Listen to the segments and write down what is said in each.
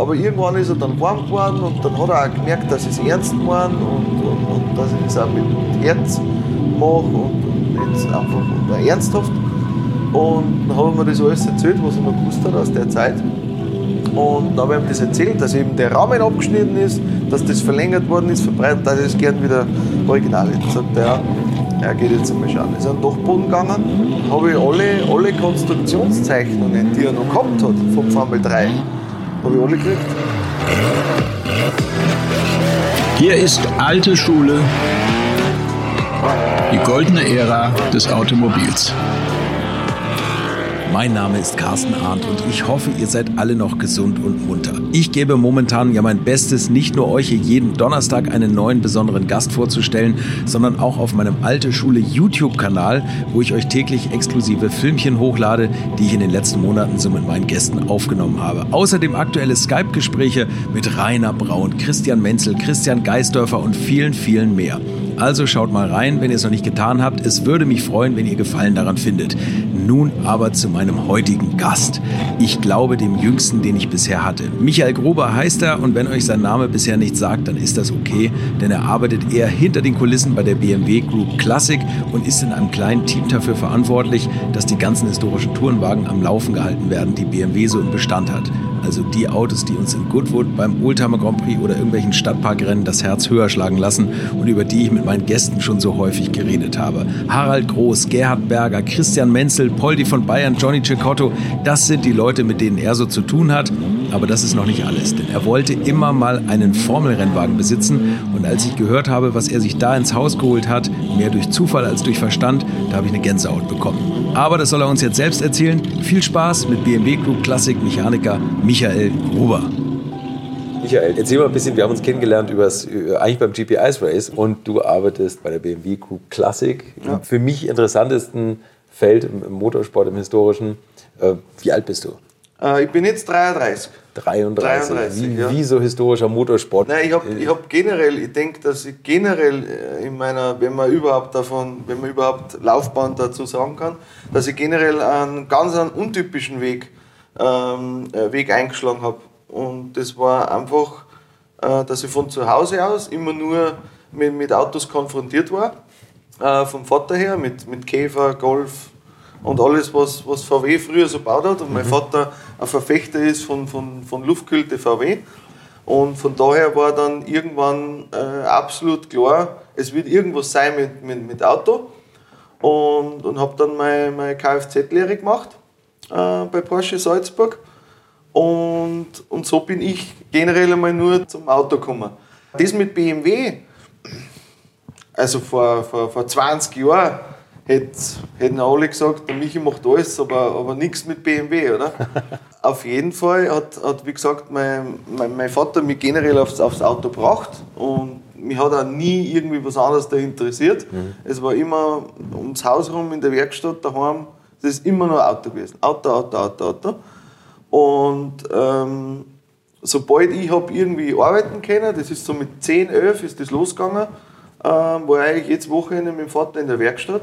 aber irgendwann ist er dann warm geworden und dann hat er auch gemerkt, dass ich es ernst meine und, und, und, dass ich das auch mit Herz mache und, und nicht einfach ernsthaft. Und dann habe ich mir das alles erzählt, was er noch gewusst hat aus der Zeit. Und dann habe ich ihm das erzählt, dass eben der Rahmen abgeschnitten ist, dass das verlängert worden ist, verbreitet, dass ich es gerne wieder original hätte. Sagt er, er geht jetzt einmal schauen. Ist an den Dachboden gegangen, habe ich alle, alle Konstruktionszeichnungen, die er noch gehabt hat, vom Formel 3, habe ich alle gekriegt. Hier ist alte Schule, die goldene Ära des Automobils. Mein Name ist Carsten Arndt und ich hoffe, ihr seid alle noch gesund und munter. Ich gebe momentan ja mein Bestes, nicht nur euch hier jeden Donnerstag einen neuen besonderen Gast vorzustellen, sondern auch auf meinem Alte Schule YouTube-Kanal, wo ich euch täglich exklusive Filmchen hochlade, die ich in den letzten Monaten so mit meinen Gästen aufgenommen habe. Außerdem aktuelle Skype-Gespräche mit Rainer Braun, Christian Menzel, Christian Geisdörfer und vielen, vielen mehr. Also schaut mal rein, wenn ihr es noch nicht getan habt. Es würde mich freuen, wenn ihr Gefallen daran findet. Nun aber zu meinem heutigen Gast. Ich glaube dem jüngsten, den ich bisher hatte. Michael Gruber heißt er und wenn euch sein Name bisher nichts sagt, dann ist das okay, denn er arbeitet eher hinter den Kulissen bei der BMW Group Classic und ist in einem kleinen Team dafür verantwortlich, dass die ganzen historischen Tourenwagen am Laufen gehalten werden, die BMW so im Bestand hat. Also die Autos, die uns in Goodwood beim Oldtimer Grand Prix oder irgendwelchen Stadtparkrennen das Herz höher schlagen lassen und über die ich mit meinen Gästen schon so häufig geredet habe. Harald Groß, Gerhard Berger, Christian Menzel, Poldi von Bayern, Johnny Cecotto, das sind die Leute, mit denen er so zu tun hat. Aber das ist noch nicht alles, denn er wollte immer mal einen Formelrennwagen besitzen und als ich gehört habe, was er sich da ins Haus geholt hat, mehr durch Zufall als durch Verstand, da habe ich eine Gänsehaut bekommen. Aber das soll er uns jetzt selbst erzählen. Viel Spaß mit BMW Group Classic Mechaniker Michael Gruber. Michael, erzähl mal ein bisschen, wir haben uns kennengelernt übers, eigentlich beim GP Ice Race und du arbeitest bei der BMW Group Classic. Ja. Für mich interessantesten Feld im Motorsport, im historischen. Äh, wie alt bist du? Äh, ich bin jetzt 33. 33. 33 wie, ja. wie so historischer Motorsport. Nein, ich habe ich hab generell, ich denke, dass ich generell äh, in meiner, wenn man überhaupt davon, wenn man überhaupt Laufbahn dazu sagen kann, dass ich generell einen ganz einen untypischen Weg, ähm, äh, Weg eingeschlagen habe. Und das war einfach, äh, dass ich von zu Hause aus immer nur mit, mit Autos konfrontiert war. Äh, vom Vater her, mit, mit Käfer, Golf, und alles, was, was VW früher so gebaut hat. Und mein mhm. Vater ein Verfechter ist von, von, von Luftkühlte VW. Und von daher war dann irgendwann äh, absolut klar, es wird irgendwas sein mit, mit, mit Auto. Und, und habe dann meine, meine Kfz-Lehre gemacht äh, bei Porsche Salzburg. Und, und so bin ich generell einmal nur zum Auto gekommen. Das mit BMW, also vor, vor, vor 20 Jahren, hätten alle gesagt, der Michi macht alles, aber, aber nichts mit BMW, oder? Auf jeden Fall hat, hat wie gesagt, mein, mein, mein Vater mich generell aufs, aufs Auto gebracht und mich hat auch nie irgendwie was anderes da interessiert. Mhm. Es war immer ums Haus rum, in der Werkstatt, daheim, das ist immer nur Auto gewesen. Auto, Auto, Auto, Auto. Und ähm, sobald ich habe irgendwie arbeiten können, das ist so mit 10, 11 ist das losgegangen, ähm, war eigentlich jetzt Wochenende mit dem Vater in der Werkstatt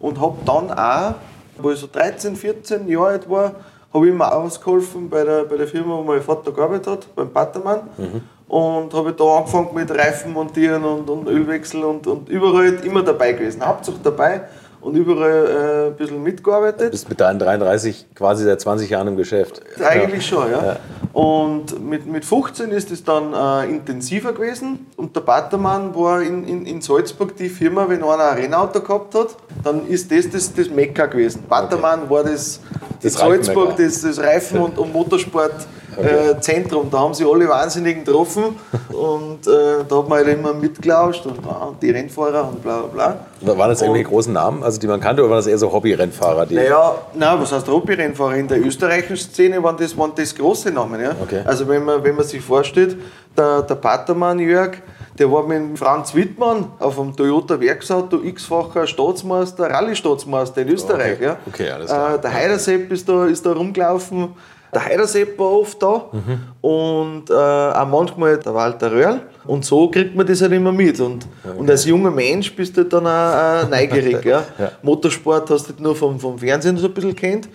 und habe dann auch, wo ich so 13, 14 Jahre alt war, habe ich mir ausgeholfen bei der, bei der Firma, wo mein Vater gearbeitet hat, beim Pattermann. Mhm. Und habe da angefangen mit Reifen montieren und, und Ölwechsel und, und überall immer dabei gewesen. Hauptsache dabei und überall äh, ein bisschen mitgearbeitet. Du bist mit deinen 33 quasi seit 20 Jahren im Geschäft. Eigentlich ja. schon, ja. ja. Und mit, mit 15 ist es dann äh, intensiver gewesen. Und der Battermann war in, in, in Salzburg die Firma, wenn einer ein Rennauto gehabt hat, dann ist das das, das Mekka gewesen. Battermann okay. war das, das Salzburg, das, das Reifen- und, und Motorsport okay. äh, Zentrum. Da haben sie alle Wahnsinnigen getroffen und äh, da hat man halt immer mitgelauscht und ah, die Rennfahrer und bla bla bla. Waren das irgendwelche großen Namen, also die man kannte, oder waren das eher so Hobby-Rennfahrer? Naja, nein, was heißt Hobby-Rennfahrer? In der österreichischen Szene waren das, waren das große Namen. Ja? Okay. Also wenn man, wenn man sich vorstellt, der, der Patermann Jörg, der war mit Franz Wittmann auf einem Toyota Werksauto x-facher Staatsmeister, Rallye-Staatsmeister in Österreich. Okay. Ja. Okay, alles klar. Äh, der Heidersepp ist da, ist da rumgelaufen der Heidersepp war oft da mhm. und äh, auch manchmal der Walter Röhrl. Und so kriegt man das halt immer mit. Und, okay. und als junger Mensch bist du dann auch, auch neugierig. ja. ja. Motorsport hast du nur vom, vom Fernsehen so ein bisschen kennt.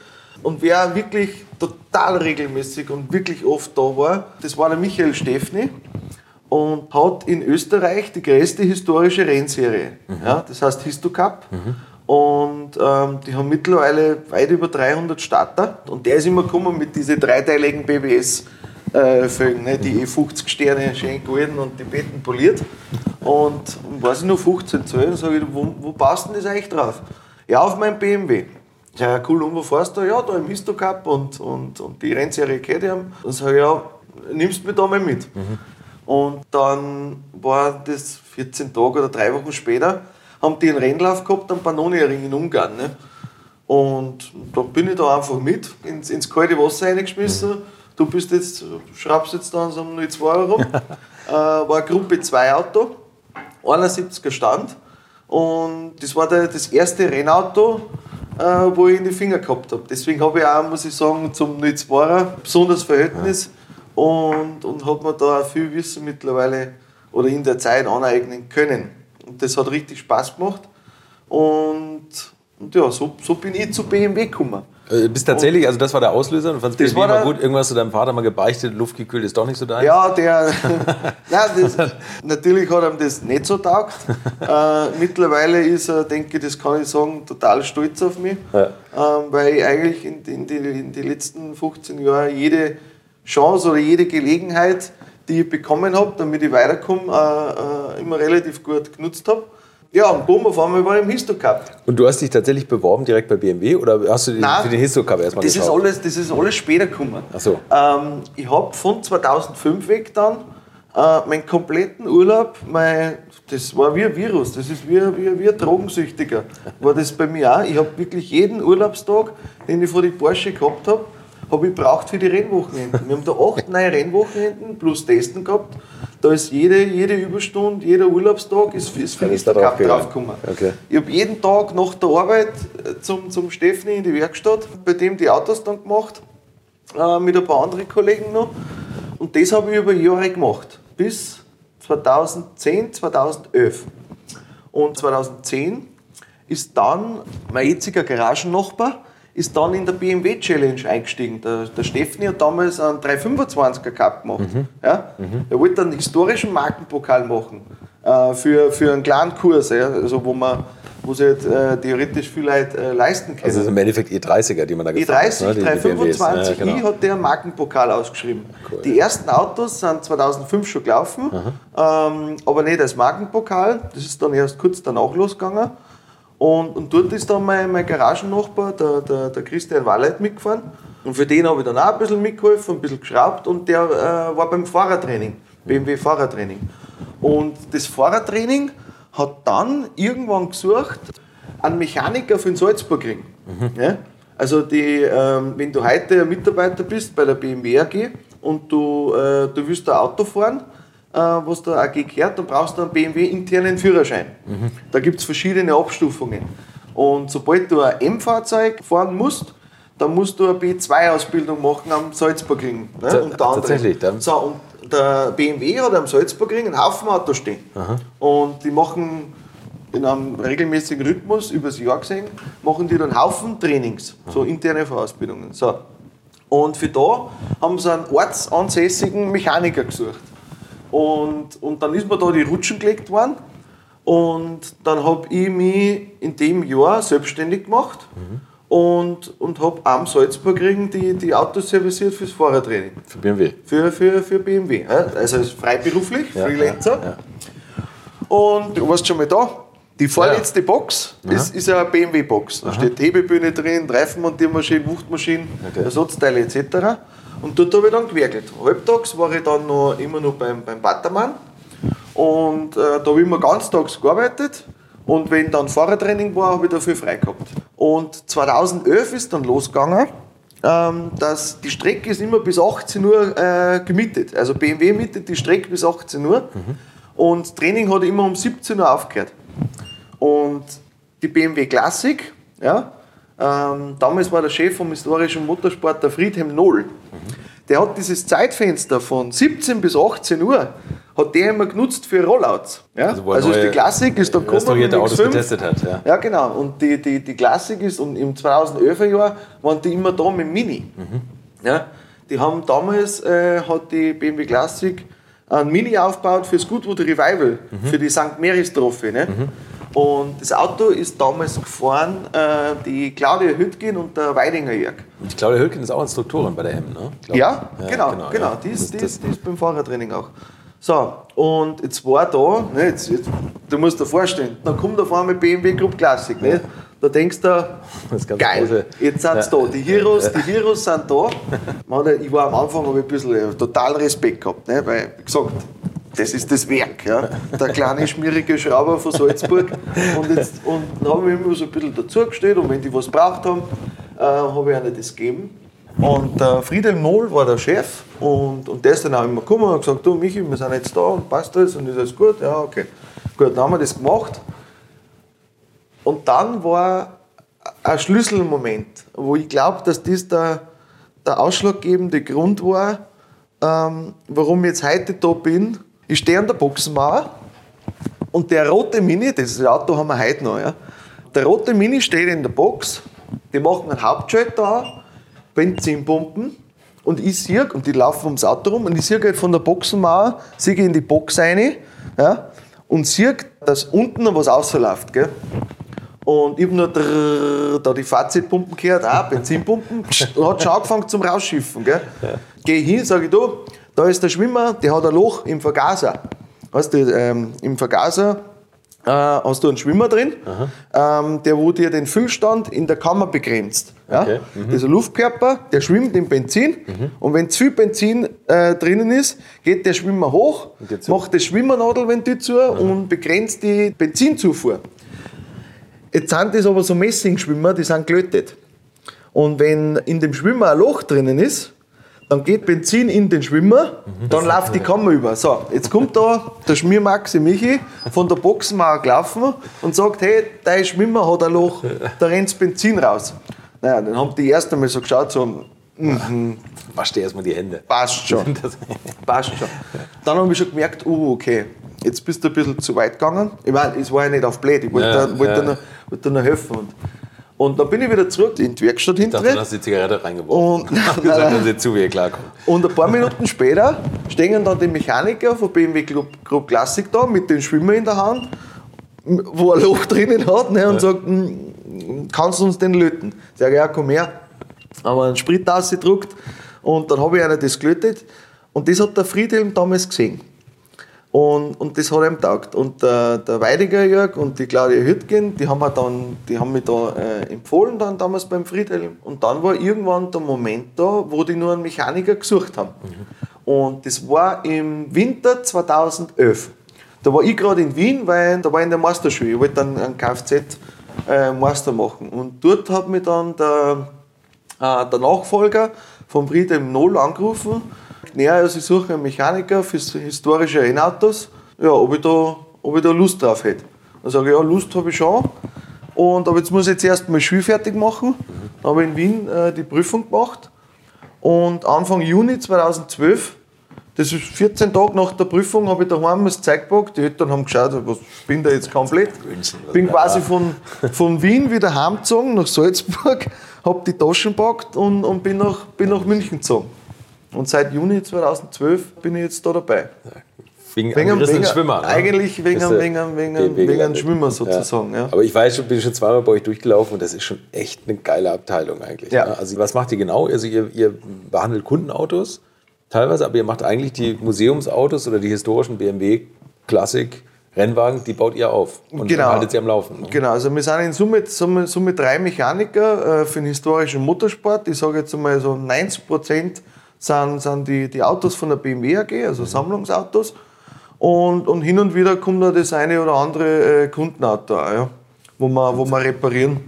Und wer wirklich total regelmäßig und wirklich oft da war, das war der Michael Steffni und hat in Österreich die größte historische Rennserie. Ja, das heißt Histocup. Und ähm, die haben mittlerweile weit über 300 Starter. Und der ist immer gekommen mit diesen dreiteiligen BBS-Felgen, ne? die E50 Sterne schön golden und die Betten poliert. Und weiß ich noch, 15 Zoll, sage ich, wo, wo passt denn das eigentlich drauf? Ja, auf meinem BMW. Ja, cool, und wo fährst du? Ja, da im Histocup und, und, und die Rennserie ich. Dann sage ich, ja, nimmst du mich da mal mit. Und dann war das 14 Tage oder drei Wochen später, haben die einen Rennlauf gehabt am Pannoniering in Ungarn. Ne? Und dann bin ich da einfach mit ins, ins kalte Wasser reingeschmissen. Du bist jetzt, schraubst jetzt da an so einem 02 rum. äh, war Gruppe 2 Auto, 71er Stand. Und das war der, das erste Rennauto, äh, wo ich in die Finger gehabt habe. Deswegen habe ich auch, muss ich sagen, zum 02er ein besonderes Verhältnis und, und habe mir da auch viel Wissen mittlerweile oder in der Zeit aneignen können. Und das hat richtig Spaß gemacht. Und, und ja, so, so bin ich zu BMW gekommen. Äh, bist tatsächlich, also das war der Auslöser und fandest BMW war mal der- gut. Irgendwas zu deinem Vater mal gebeichtet, luftgekühlt ist doch nicht so dein. Ja, der. Nein, das, natürlich hat ihm das nicht so taugt. Äh, mittlerweile ist er, denke ich, das kann ich sagen, total stolz auf mich. Ja. Ähm, weil ich eigentlich in, in, die, in die letzten 15 Jahren jede Chance oder jede Gelegenheit, die ich bekommen habe, damit ich weiterkomme, äh, äh, immer relativ gut genutzt habe. Ja, und bumm, auf einmal war ich im Histocup. Und du hast dich tatsächlich beworben direkt bei BMW oder hast du den, Nein, für den Histocup erstmal Das ist, geschaut? alles, das ist alles später gekommen. Ach so. Ähm, ich habe von 2005 weg dann äh, meinen kompletten Urlaub, mein, das war wie ein Virus, das ist wie, wie, wie ein Drogensüchtiger, war das bei mir auch. Ich habe wirklich jeden Urlaubstag, den ich vor die Porsche gehabt habe, habe ich braucht für die Rennwochenenden. Wir haben da acht neue Rennwochenenden plus Testen gehabt. Da ist jede, jede Überstunde, jeder Urlaubstag ist, ist Mr. Cup draufgekommen. Okay. Ich habe jeden Tag nach der Arbeit äh, zum, zum Steffni in die Werkstatt, bei dem die Autos dann gemacht, äh, mit ein paar anderen Kollegen noch. Und das habe ich über Jahre gemacht, bis 2010, 2011. Und 2010 ist dann mein jetziger Garagennachbar ist dann in der BMW Challenge eingestiegen. Der, der Steffni hat damals einen 325er Cup gemacht. Ja? Er wollte einen historischen Markenpokal machen äh, für, für einen kleinen Kurs, ja? also wo man wo sich halt, äh, theoretisch viel Leute äh, leisten können. Also das ist im Endeffekt E30er, die man da gefahren hat. E30, ne? Die- die BMWs. 325i Ja, genau. hat der einen Markenpokal ausgeschrieben. Cool. Die ersten Autos sind 2005 schon gelaufen, ähm, aber nicht als Markenpokal. Das ist dann erst kurz danach losgegangen. Und, und dort ist dann mein, mein Garagennachbar, der, der, der Christian Walleit, mitgefahren. Und für den habe ich dann auch ein bisschen mitgeholfen, ein bisschen geschraubt und der äh, war beim Fahrertraining, BMW Fahrertraining. Und das Fahrertraining hat dann irgendwann gesucht, einen Mechaniker für den Salzburgring. Ja? Also die, ähm, wenn du heute Mitarbeiter bist bei der BMW AG und du, äh, du willst ein Auto fahren, äh, was der AG gehört, dann brauchst du einen BMW internen Führerschein. Da gibt es verschiedene Abstufungen. Und sobald du ein M-Fahrzeug fahren musst, dann musst du eine B2-Ausbildung machen am Salzburgring. Ne? Ta- unter anderem. tatsächlich, dann- So, und der BMW hat am Salzburgring einen Haufen Autos stehen. Und die machen in einem regelmäßigen Rhythmus, übers Jahr gesehen, machen die dann Haufen Trainings, so interne Vorausbildungen. So. Und für da haben sie einen ortsansässigen Mechaniker gesucht. Und, und dann ist mir da die Rutschen gelegt worden. Und dann habe ich mich in dem Jahr selbstständig gemacht und, und habe am Salzburgring die, die Autos serviciert fürs Fahrertraining. Für BMW. Für, für, für BMW. Also als freiberuflich, Ja, Freelancer. ja, ja. Und du warst schon mal da. Die vorletzte Box ist, ist eine BMW-Box. Da steht Hebebühne drin, Reifenmontiermaschine, Wuchtmaschine, Okay. Ersatzteile etc. Und dort habe ich dann gewerkelt. Halbtags war ich dann noch, immer noch beim, beim Battermann. Und äh, da habe ich immer ganztags gearbeitet. Und wenn dann Fahrertraining war, habe ich dafür frei gehabt. Und 2011 ist dann losgegangen, ähm, dass die Strecke ist immer bis 18 Uhr äh, gemietet. Also BMW mietet die Strecke bis 18 Uhr. Und das Training hat immer um 17 Uhr aufgehört. Und die BMW Classic, ja, ähm, damals war der Chef vom historischen Motorsport der Friedhelm Noll. Der hat dieses Zeitfenster von 17 bis 18 Uhr, hat der immer genutzt für Rollouts. Ja? Also Also, ist die Classic ist dann gekommen restaurierte Autos X5. getestet hat. Ja. Ja, genau. Und die, die, die Classic ist, und im 2011er Jahr waren die immer da mit Mini. Ja, die haben damals, äh, hat die BMW Classic ein Mini aufgebaut für das Goodwood Revival, für die St. Marys Trophy. Ne? Und das Auto ist damals gefahren, äh, die Claudia Hüttgen und der Weidinger Jörg. Und glaube, der Hülken ist auch Instruktorin bei der HEM, ne? Glaub- Ja, genau, genau. ja. Die, ist, die, ist, die ist beim Fahrertraining auch. So, und jetzt war da, ne, jetzt, jetzt, du musst dir vorstellen, dann kommt auf einmal BMW Group Classic. Ne? Da denkst du, geil, große- jetzt sind sie da. Die Heroes, die Heroes sind da. Man, ich war am Anfang hab ich ein bisschen äh, total Respekt gehabt, ne? weil, wie gesagt, das ist das Werk. Ja? Der kleine, schmierige Schrauber von Salzburg. Und, jetzt, und dann habe ich immer so ein bisschen dazugestellt und wenn die was braucht haben, äh, habe ich ihnen das gegeben. Und der Friedhelm Nohl war der Chef und, und der ist dann auch immer gekommen und hat gesagt, du Michi, wir sind jetzt da und passt das und ist alles gut? Ja, okay. Gut, dann haben wir das gemacht. Und dann war ein Schlüsselmoment, wo ich glaube, dass das der, der ausschlaggebende Grund war, ähm, warum ich jetzt heute da bin. Ich stehe an der Boxenmauer und der rote Mini, das Auto haben wir heute noch, ja, der rote Mini steht in der Box, die machen einen Hauptschalter an, Benzinpumpen und ich sehe, und die laufen ums Auto rum, und ich sehe halt von der Boxenmauer, sehe in die Box rein ja, und sehe, dass unten noch was rausläuft. Gell? Und ich habe nur drrrr, da die Fazitpumpen gehört, auch Benzinpumpen, und hat schon angefangen zum Rausschiffen. Gell? Gehe ich hin, sage ich, du, da ist der Schwimmer, der hat ein Loch im Vergaser. Weißt du, ähm, im Vergaser äh, hast du einen Schwimmer drin, ähm, der wo dir den Füllstand in der Kammer begrenzt. Ja? Okay, Das ist ein Luftkörper, der schwimmt im Benzin und wenn zu viel Benzin äh, drinnen ist, geht der Schwimmer hoch, macht das Schwimmernadelventil zu und begrenzt die Benzinzufuhr. Jetzt sind das aber so Messingschwimmer, die sind gelötet. Und wenn in dem Schwimmer ein Loch drinnen ist, dann geht Benzin in den Schwimmer, dann läuft die Kammer über. So, jetzt kommt da der Schmiermaxi Michi von der Boxenmauer gelaufen und sagt, hey, dein Schwimmer hat ein Loch, da rennt Benzin raus. Naja, dann haben die erst einmal so geschaut, so, Wasch dir erstmal die Hände. passt schon. Passt schon. Dann habe ich schon gemerkt, uh, okay, jetzt bist du ein bisschen zu weit gegangen. Ich meine, es war ja nicht auf blöd, ich wollte, Ja, da, wollte, ja. da noch, wollte da noch helfen. Und, und dann bin ich wieder zurück in die Werkstatt du hinterher. hast die Zigarette reingeworfen. Und, dass zu, wie klarkommt. und ein paar Minuten später stehen dann die Mechaniker von BMW Group, Group Classic da mit dem Schwimmer in der Hand, wo ein Loch drinnen hat ne, und sagt, "Mm, kannst du uns den löten? Ich sage, ja, komm her. Haben wir einen Sprit ausgedruckt und dann habe ich einer das gelötet und das hat der Friedhelm damals gesehen. Und, und das hat ihm taugt. Und der, der Weidiger Jörg und die Claudia Hüttgen, die haben, dann, die haben mich da äh, empfohlen dann damals beim Friedhelm. Und dann war irgendwann der Moment da, wo die nur einen Mechaniker gesucht haben. Und das war im Winter 2011. Da war ich gerade in Wien, weil da war ich in der Masterschule. Ich wollte dann einen Kfz-Master machen. Und dort hat mich dann der, äh, der Nachfolger von Friedhelm Noll angerufen. Ja, also ich suche einen Mechaniker für historische Rennautos. Ja, ob ich da, ob ich da Lust drauf hätte. Dann sage ich, ja, Lust habe ich schon. Und, aber jetzt muss ich jetzt erst mal Schule fertig machen. Dann habe ich in Wien äh, die Prüfung gemacht. Und Anfang Juni 2012, das ist 14 Tage nach der Prüfung, habe ich daheim das Zeug gepackt. Die Eltern haben geschaut, was bin da jetzt komplett. Bin quasi von, von Wien wieder heimgezogen nach Salzburg, habe die Taschen gepackt und, und bin, nach, bin nach München gezogen. Und seit Juni 2012 bin ich jetzt da dabei. Wegen, Wegen, einem wegen, Schwimmer. ne? Eigentlich wegen, du wegen, wegen, wegen, wegen einem. Schwimmer sozusagen. Ja. Aber ich weiß schon, bin schon zweimal bei euch durchgelaufen und das ist schon echt eine geile Abteilung eigentlich. Ja. ne? Also was macht ihr genau? Also ihr, ihr behandelt Kundenautos teilweise, aber ihr macht eigentlich die Museumsautos oder die historischen BMW Klassik Rennwagen, die baut ihr auf und Genau. haltet sie am Laufen. Ne? Genau, also wir sind in Summe, Summe, Summe drei Mechaniker äh, für den historischen Motorsport. Ich sage jetzt einmal so 90 Prozent sind, sind die, die Autos von der BMW AG, also Sammlungsautos. Und, und hin und wieder kommt da das eine oder andere äh, Kundenauto ja, wo, wir, wo wir reparieren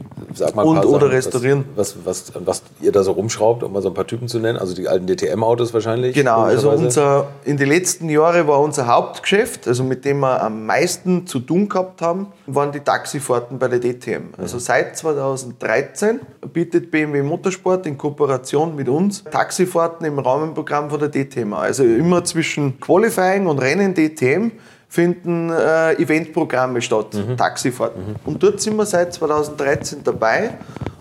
und oder Sachen, restaurieren. Was, was, was, was ihr da so rumschraubt, um mal so ein paar Typen zu nennen. Also die alten DTM-Autos wahrscheinlich. Genau, also unser, in den letzten Jahren war unser Hauptgeschäft, also mit dem wir am meisten zu tun gehabt haben, waren die Taxifahrten bei der DTM. Also seit 2013 bietet BMW Motorsport in Kooperation mit uns Taxifahrten im Rahmenprogramm von der DTM. Also immer zwischen Qualifying und Rennen DTM finden äh, Eventprogramme statt, Taxifahrten. Und dort sind wir seit 2013 dabei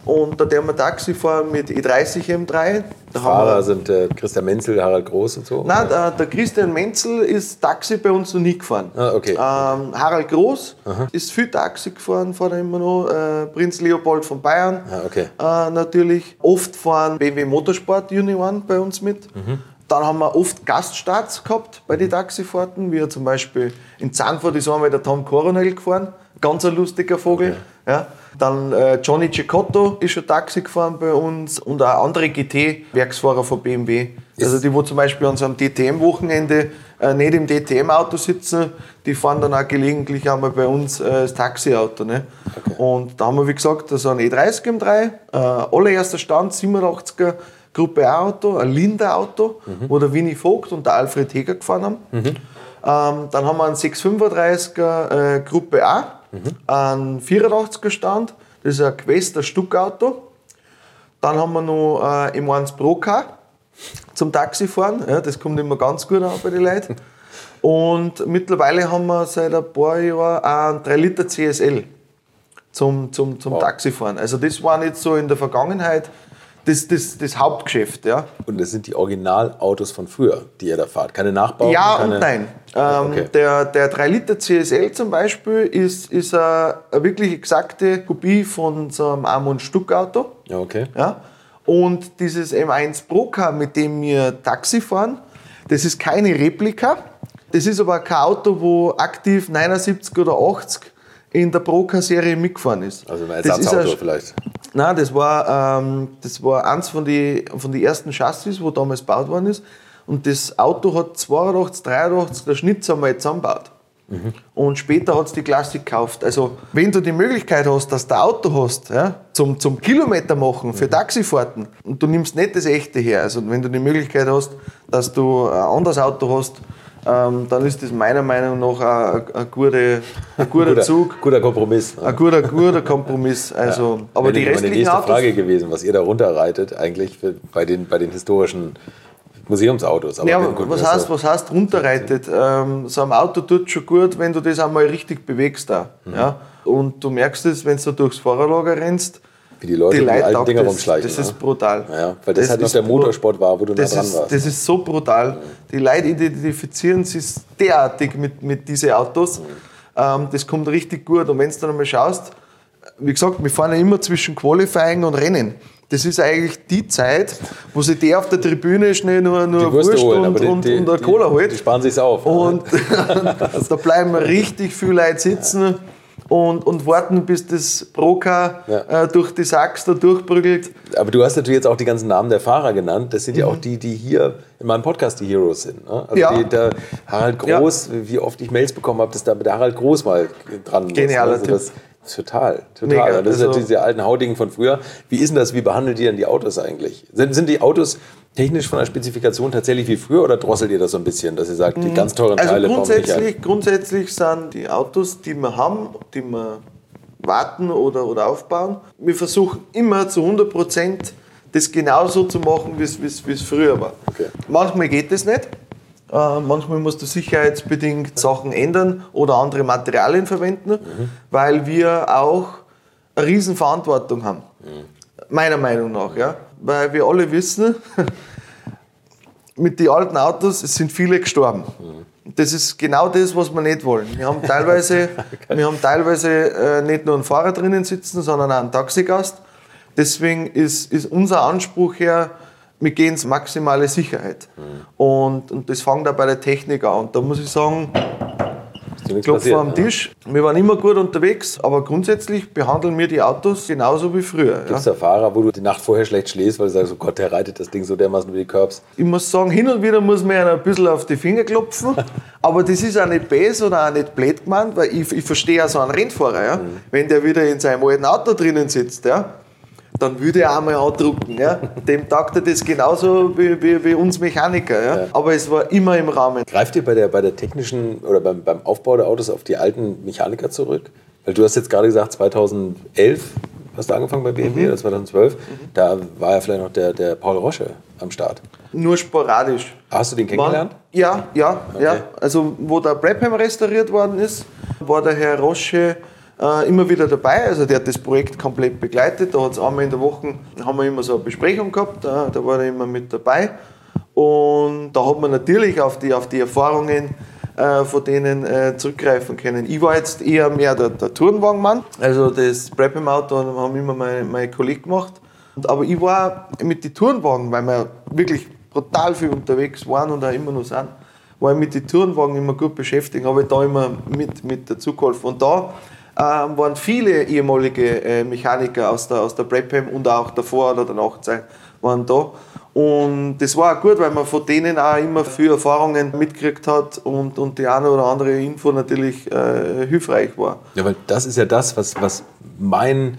Und da der wir Taxi fahren mit E30 M3. Da Fahrer sind äh, Christian Menzel, Harald Groß und so? Nein, der, der, Christian Menzel ist Taxi bei uns noch nie gefahren. Ah, okay. Ähm, Harald Groß Aha. ist viel Taxi gefahren, fährt er immer noch. Äh, Prinz Leopold von Bayern ah, okay. äh, natürlich. Oft fahren BMW Motorsport Union bei uns mit. Mhm. Dann haben wir oft Gaststarts gehabt bei den Taxifahrten, wie zum Beispiel in Zahnfurt ist einmal der Tom Coronel gefahren. Ganz ein lustiger Vogel. Okay. Ja. Dann äh, Johnny Cicotto ist schon Taxi gefahren bei uns und auch andere GT-Werksfahrer von BMW. Also die, wo zum Beispiel an so einem DTM-Wochenende äh, nicht im DTM-Auto sitzen, die fahren dann auch gelegentlich einmal bei uns äh, das Taxiauto. Ne? Okay. Und da haben wir, wie gesagt, so ein E30 M3, äh, allererster Stand, 87er Gruppe A-Auto, ein Linda-Auto, mhm. wo der Winnie Vogt und der Alfred Heger gefahren haben. Mhm. Ähm, dann haben wir einen 635er äh, Gruppe A, Mhm. Ein 84er Stand, das ist ein Quest, ein Stuckauto. Dann haben wir noch ein M1 Pro Car zum Taxifahren. Ja, das kommt immer ganz gut an bei den Leuten. Und mittlerweile haben wir seit ein paar Jahren einen 3 Liter CSL zum, zum, zum wow. Taxifahren. Also das waren jetzt so in der Vergangenheit das, das, das Hauptgeschäft. Ja. Und das sind die Originalautos von früher, die ihr da fahrt? Keine Nachbauten? Ja keine... und nein. Ähm, okay. Der, der 3-Liter CSL zum Beispiel ist, ist eine, eine, wirklich exakte Kopie von so einem Amon Stuck-Auto. Ja, okay. Ja. Und dieses M1 Procar, mit dem wir Taxi fahren, das ist keine Replika. Das ist aber kein Auto, wo aktiv 79 oder 80 in der Procar-Serie mitgefahren ist. Also ein Ersatzauto vielleicht? Nein, das war, ähm, das war eins von den von die ersten Chassis, wo damals gebaut worden ist. Und das Auto hat 82, 83, der Schnitz jetzt zusammengebaut. Mhm. Und später hat es die Klassik gekauft. Also, wenn du die Möglichkeit hast, dass du ein Auto hast, ja, zum, zum Kilometer machen für mhm. Taxifahrten, und du nimmst nicht das echte her, also wenn du die Möglichkeit hast, dass du ein anderes Auto hast, ähm, dann ist das meiner Meinung nach ein, ein, guter, ein guter, guter Zug. Guter Kompromiss. Ein guter, guter Kompromiss. Also, ja. aber die restlichen meine nächste Autos, Frage gewesen, was ihr da runterreitet eigentlich für, bei, den, bei den historischen Museumsautos. Aber ja, was, heißt, was heißt runterreitet? Ähm, so ein Auto tut schon gut, wenn du das einmal richtig bewegst. Da, mhm. ja? Und du merkst es, wenn du durchs Fahrerlager rennst, wie die Leute die, die alten Dinger das, rumschleichen. Das ist ne? brutal. Ja, weil das, das halt nicht der Motorsport war, wo du das nah dran ist, warst. Das ist so brutal. Mhm. Die Leute identifizieren sich derartig mit, mit diesen Autos. Mhm. Ähm, das kommt richtig gut. Und wenn du dann einmal schaust, wie gesagt, wir fahren ja immer zwischen Qualifying und Rennen. Das ist eigentlich die Zeit, wo sich der auf der Tribüne schnell nur, nur Wurst holen, und, die, und, die, und eine Cola holt. Die sparen sich auf. Und da bleiben richtig viele Leute sitzen und, und warten, bis das Broker ja. äh, durch die Sachs da durchprügelt. Aber du hast natürlich jetzt auch die ganzen Namen der Fahrer genannt. Das sind mhm. ja auch die, die hier in meinem Podcast die Heroes sind. Ne? Also ja. die, der Harald Groß, ja. wie oft ich Mails bekommen habe, dass da der Harald Groß mal dran Genialer muss. Ne? Also Total, total. Mega. Das also, ist natürlich diese alten Haudingen von früher. Wie ist denn das? Wie behandelt ihr denn die Autos eigentlich? Sind, sind die Autos technisch von der Spezifikation tatsächlich wie früher oder drosselt ihr das so ein bisschen, dass ihr sagt, die ganz teuren also Teile grundsätzlich, grundsätzlich sind die Autos, die wir haben, die wir warten oder, oder aufbauen, wir versuchen immer zu 100 Prozent das genauso zu machen, wie es früher war. Okay. Manchmal geht es nicht. Äh, manchmal musst du sicherheitsbedingt Sachen ändern oder andere Materialien verwenden, mhm. weil wir auch eine Riesenverantwortung haben. Mhm. Meiner Meinung nach. Ja? Weil wir alle wissen, mit den alten Autos sind viele gestorben. Das ist genau das, was wir nicht wollen. Wir haben teilweise, wir haben teilweise äh, nicht nur einen Fahrer drinnen sitzen, sondern auch einen Taxigast. Deswegen ist, ist unser Anspruch her, wir gehen ins maximale Sicherheit. Mhm. Und, und das fängt auch bei der Technik an. Und da muss ich sagen, Klopfen am Tisch. Ja. Wir waren immer gut unterwegs, aber grundsätzlich behandeln wir die Autos genauso wie früher. Gibt es ja. Fahrer, wo du die Nacht vorher schlecht schläfst, weil du sagst, oh Gott, der reitet das Ding so dermaßen über die Curbs? Ich muss sagen, hin und wieder muss man ein bisschen auf die Finger klopfen, aber das ist auch nicht böse oder auch nicht blöd gemeint, weil ich, ich verstehe auch so einen Rennfahrer, ja? Mhm. wenn der wieder in seinem alten Auto drinnen sitzt. Ja? Dann würde er einmal andrucken. Ja? Dem taugt er das genauso wie, wie, wie uns Mechaniker. Ja? ja? Aber es war immer im Rahmen. Greift ihr bei der, bei der technischen oder beim, beim Aufbau der Autos auf die alten Mechaniker zurück? Weil du hast jetzt gerade gesagt, 2011 hast du angefangen bei BMW mhm. oder 2012. Mhm. Da war ja vielleicht noch der, der Paul Rosche am Start. Nur sporadisch. Hast du den kennengelernt? War, ja, ja, okay. ja. Also wo der Brabham restauriert worden ist, war der Herr Rosche äh, immer wieder dabei. Also der hat das Projekt komplett begleitet. Da hat es einmal in der Woche, haben wir immer so eine Besprechung gehabt, äh, da war er immer mit dabei. Und da hat man natürlich auf die, auf die Erfahrungen äh, von denen äh, zurückgreifen können. Ich war jetzt eher mehr der, der Tourenwagenmann. Also das Prep im Auto haben immer meine, meine Kollegen gemacht. Aber ich war mit den Tourenwagen, weil wir wirklich brutal viel unterwegs waren und auch immer noch sind, war ich mit den Tourenwagen immer gut beschäftigt, habe ich da immer mit, mit dazu. Und da ähm, waren viele ehemalige äh, Mechaniker aus der, aus der Brabham und auch davor oder danach waren da. Und das war auch gut, weil man von denen auch immer viel Erfahrungen mitgekriegt hat und, und die eine oder andere Info natürlich äh, hilfreich war. Ja, weil das ist ja das, was, was mein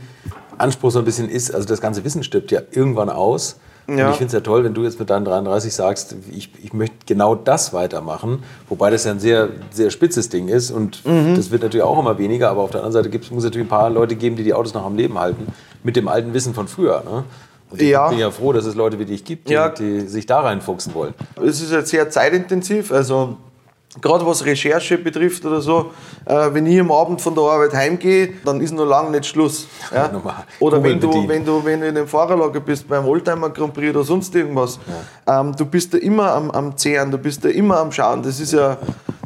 Anspruch so ein bisschen ist. Also das ganze Wissen stirbt ja irgendwann aus. Und Ja. ich finde es ja toll, wenn du jetzt mit deinen 33 sagst, ich, ich möchte genau das weitermachen, wobei das ja ein sehr, sehr spitzes Ding ist und Mhm. das wird natürlich auch immer weniger, aber auf der anderen Seite gibt's, muss es natürlich ein paar Leute geben, die die Autos noch am Leben halten, mit dem alten Wissen von früher. Ne? Und ich Ja. bin ja froh, dass es Leute wie dich gibt, die, Ja. die sich da reinfuchsen wollen. Es ist jetzt sehr zeitintensiv, also gerade was Recherche betrifft oder so, äh, wenn ich am Abend von der Arbeit heimgehe, dann ist noch lange nicht Schluss. Ja? Oder wenn du, wenn, du, wenn du in einem Fahrerlager bist, beim Oldtimer Grand Prix oder sonst irgendwas, ähm, du bist da immer am, am Zehren, du bist da immer am Schauen. Das ist ja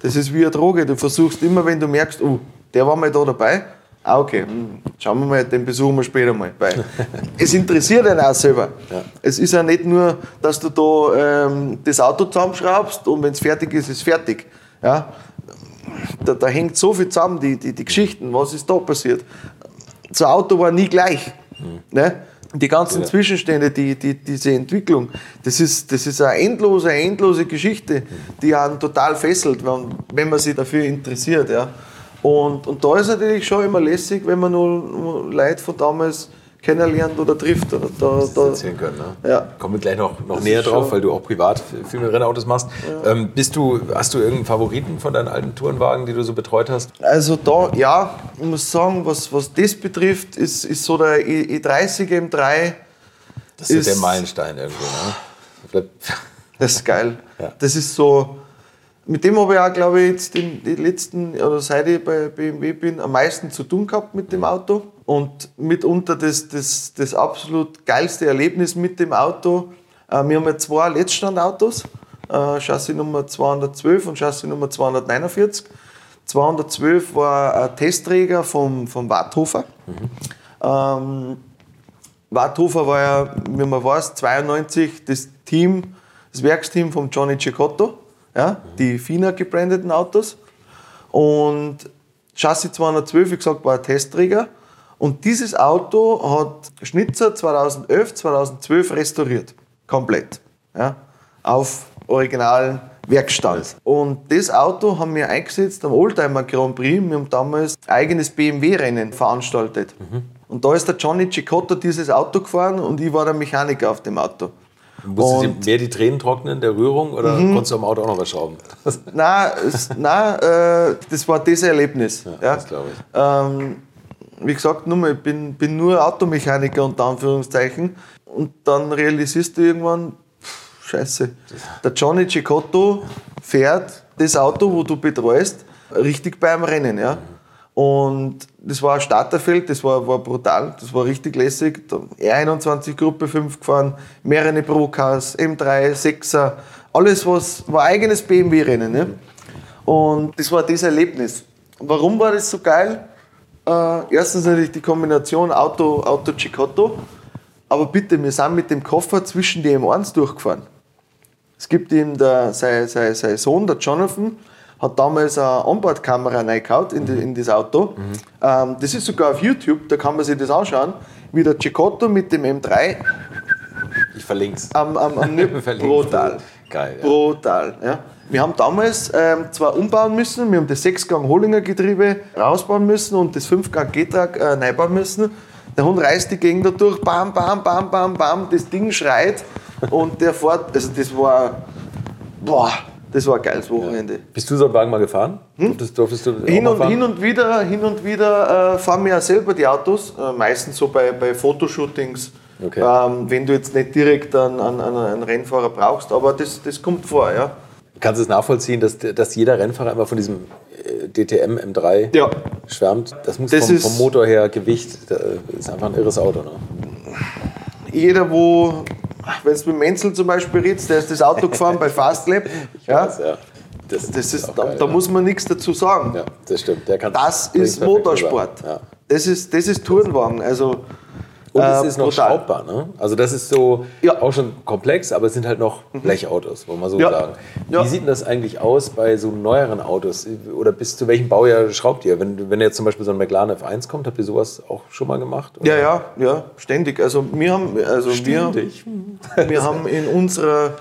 das ist wie eine Droge. Du versuchst immer, wenn du merkst, oh, der war mal da dabei, ah, okay, hm, schauen wir mal, den besuchen wir später mal. Weil es interessiert einen auch selber. Es ist ja nicht nur, dass du da ähm, das Auto zusammenschraubst und wenn es fertig ist, ist es fertig. Ja? Da, da hängt so viel zusammen, die, die, die Geschichten, was ist da passiert. Das Auto war nie gleich. Ne? Die ganzen Ja. Zwischenstände, die, die, diese Entwicklung, das ist, das ist eine endlose, endlose Geschichte, die einen total fesselt, wenn, wenn man sich dafür interessiert. Ja. Und, und da ist natürlich schon immer lässig, wenn man nur, Leute von damals kennenlernt oder trifft. Oder da, das da, erzählen können. Ne? Ja. Kommen wir gleich noch, noch Das näher drauf, weil du auch privat viel mit Rennautos machst. Ähm, bist du, hast du irgendeinen Favoriten von deinen alten Tourenwagen, die du so betreut hast? Also da, ja, ich muss sagen, was, was das betrifft, ist, ist so der E- E30 M3, Das ist, Ist- der Meilenstein irgendwo. Ne? Das ist geil. Ja. Das ist so, mit dem habe ich auch, glaube ich, jetzt in die letzten, oder seit ich bei BMW bin, am meisten zu tun gehabt mit dem Auto. Und mitunter das, das, das absolut geilste Erlebnis mit dem Auto. Äh, wir haben ja zwei Letztstandautos, äh, Chassis Nummer 212 und Chassis Nummer 249. 212 war ein Testträger vom, vom Warthofer. Ähm, Warthofer war ja, wie man weiß, 92 das Team, das Werksteam von Johnny Cicotto, ja, die FINA gebrandeten Autos. Und Chassis 212, wie gesagt, war ein Testträger. Und dieses Auto hat Schnitzer 2011, 2012 restauriert. Komplett. Ja, auf originalen Werkstand. Und das Auto haben wir eingesetzt am Oldtimer Grand Prix. Wir haben damals ein eigenes BMW-Rennen veranstaltet. Und da ist der Johnny Cicotto dieses Auto gefahren und ich war der Mechaniker auf dem Auto. Musstest Und- du mehr die Tränen trocknen der Rührung oder konntest du am Auto auch noch was schrauben? Nein, nein äh, das war das Erlebnis. Ja, das glaub ich. Ähm, wie gesagt, nur mal, ich bin, bin nur Automechaniker unter Anführungszeichen. Und dann realisierst du irgendwann, pff, scheiße, der Johnny Cicotto fährt das Auto, wo du betreust, richtig beim Rennen. Ja? Und das war ein Starterfeld, das war, war brutal, das war richtig lässig. Da R21 Gruppe 5 gefahren, mehrere Procars, M3, 6er, alles was war eigenes BMW-Rennen. Ne? Und das war das Erlebnis. Warum war das so geil? Äh, erstens natürlich die Kombination Auto, Auto Cicotto. Aber bitte, wir sind mit dem Koffer zwischen die M1 durchgefahren. Es gibt ihm der, sein, sein, sein Sohn, der Jonathan, hat damals eine Onboard-Kamera reingehauen in, die, in das Auto. Ähm, das ist sogar auf YouTube, da kann man sich das anschauen, wie der Cicotto mit dem M3 Ich verlinke es. am, am, am brutal. Geil. Ja. Brutal. Ja. Wir haben damals ähm, zwar umbauen müssen, wir haben das 6-Gang Hollinger Getriebe rausbauen müssen und das 5-Gang G-Trag äh, neu bauen müssen. Der Hund reißt die Gegend da durch, bam, bam, bam, bam, bam, das Ding schreit und der fährt, also das war, boah, das war ein geiles Wochenende. Bist du so einen Wagen mal gefahren? Durftest, durftest du Hm? Hin und, hin und wieder, hin und wieder äh, fahren wir ja selber die Autos, äh, meistens so bei, bei Fotoshootings, Okay. ähm, wenn du jetzt nicht direkt einen, einen, einen Rennfahrer brauchst, aber das, das kommt vor, ja. Kannst du es nachvollziehen, dass, dass jeder Rennfahrer immer von diesem äh, DTM M3 Ja. schwärmt? Das muss Das vom, ist- vom Motor her, Gewicht, das ist einfach ein irres Auto. Ne? Jeder, wo, wenn du mit Menzel zum Beispiel redest, der ist das Auto gefahren bei Fastlab. Ja, Das, ja. Das, das ist, da, geil, da ja. muss man nichts dazu sagen. Ja, das stimmt. Das ist Motorsport. Ja. Das, ist, das ist Tourenwagen. Also, Und es äh, ist noch brutal. schraubbar. Ne? Also das ist so Ja. Mhm. auch schon komplex, aber es sind halt noch Blechautos, wollen wir so Ja. sagen. Ja. Wie sieht denn das eigentlich aus bei so neueren Autos? Oder bis zu welchem Baujahr schraubt ihr? Wenn, wenn jetzt zum Beispiel so ein McLaren F1 kommt, habt ihr sowas auch schon mal gemacht? Oder? Ja, ja, ja, ständig. Also wir haben, also wir, wir haben in unserer,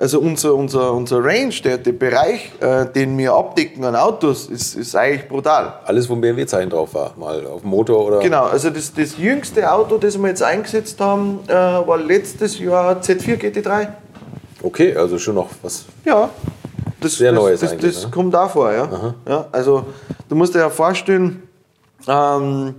also unser, unser, unser Range, der, der Bereich, äh, den wir abdecken an Autos, ist, ist eigentlich brutal. Alles, wo ein BMW-Zeichen drauf war, mal auf dem Motor oder... Genau, also das, das jüngste Auto, das wir jetzt eingesetzt haben, äh, war letztes Jahr Z4 GT3. Okay, also schon noch was... Ja. Das, Sehr das, Neues das, eigentlich, das ne? kommt auch vor, ja. ja. Also du musst dir ja vorstellen, ähm,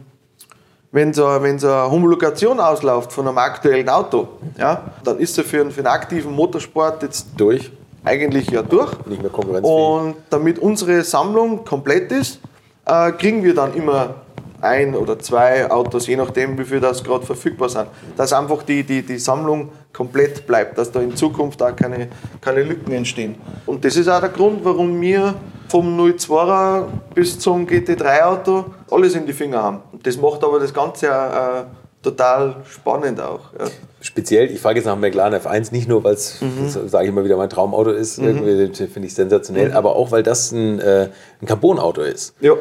wenn so, wenn so eine Homologation ausläuft von einem aktuellen Auto, ja, dann ist er für einen, für einen aktiven Motorsport jetzt Durch, eigentlich ja durch. nicht mehr konkurrenzfähig. Und damit unsere Sammlung komplett ist, äh, kriegen wir dann immer ein oder zwei Autos, je nachdem, wie viel das gerade verfügbar sind. Dass einfach die, die, die Sammlung komplett bleibt, dass da in Zukunft auch keine, keine Lücken entstehen. Und das ist auch der Grund, warum wir vom 02er bis zum GT3-Auto alles in die Finger haben. Das macht aber das Ganze äh, total spannend auch. Ja. Speziell, ich frage jetzt nach dem McLaren F1, nicht nur, weil es, Mhm. sage ich mal wieder, mein Traumauto ist, das finde ich sensationell, aber auch, weil das ein, äh, ein Carbon-Auto ist. Ja.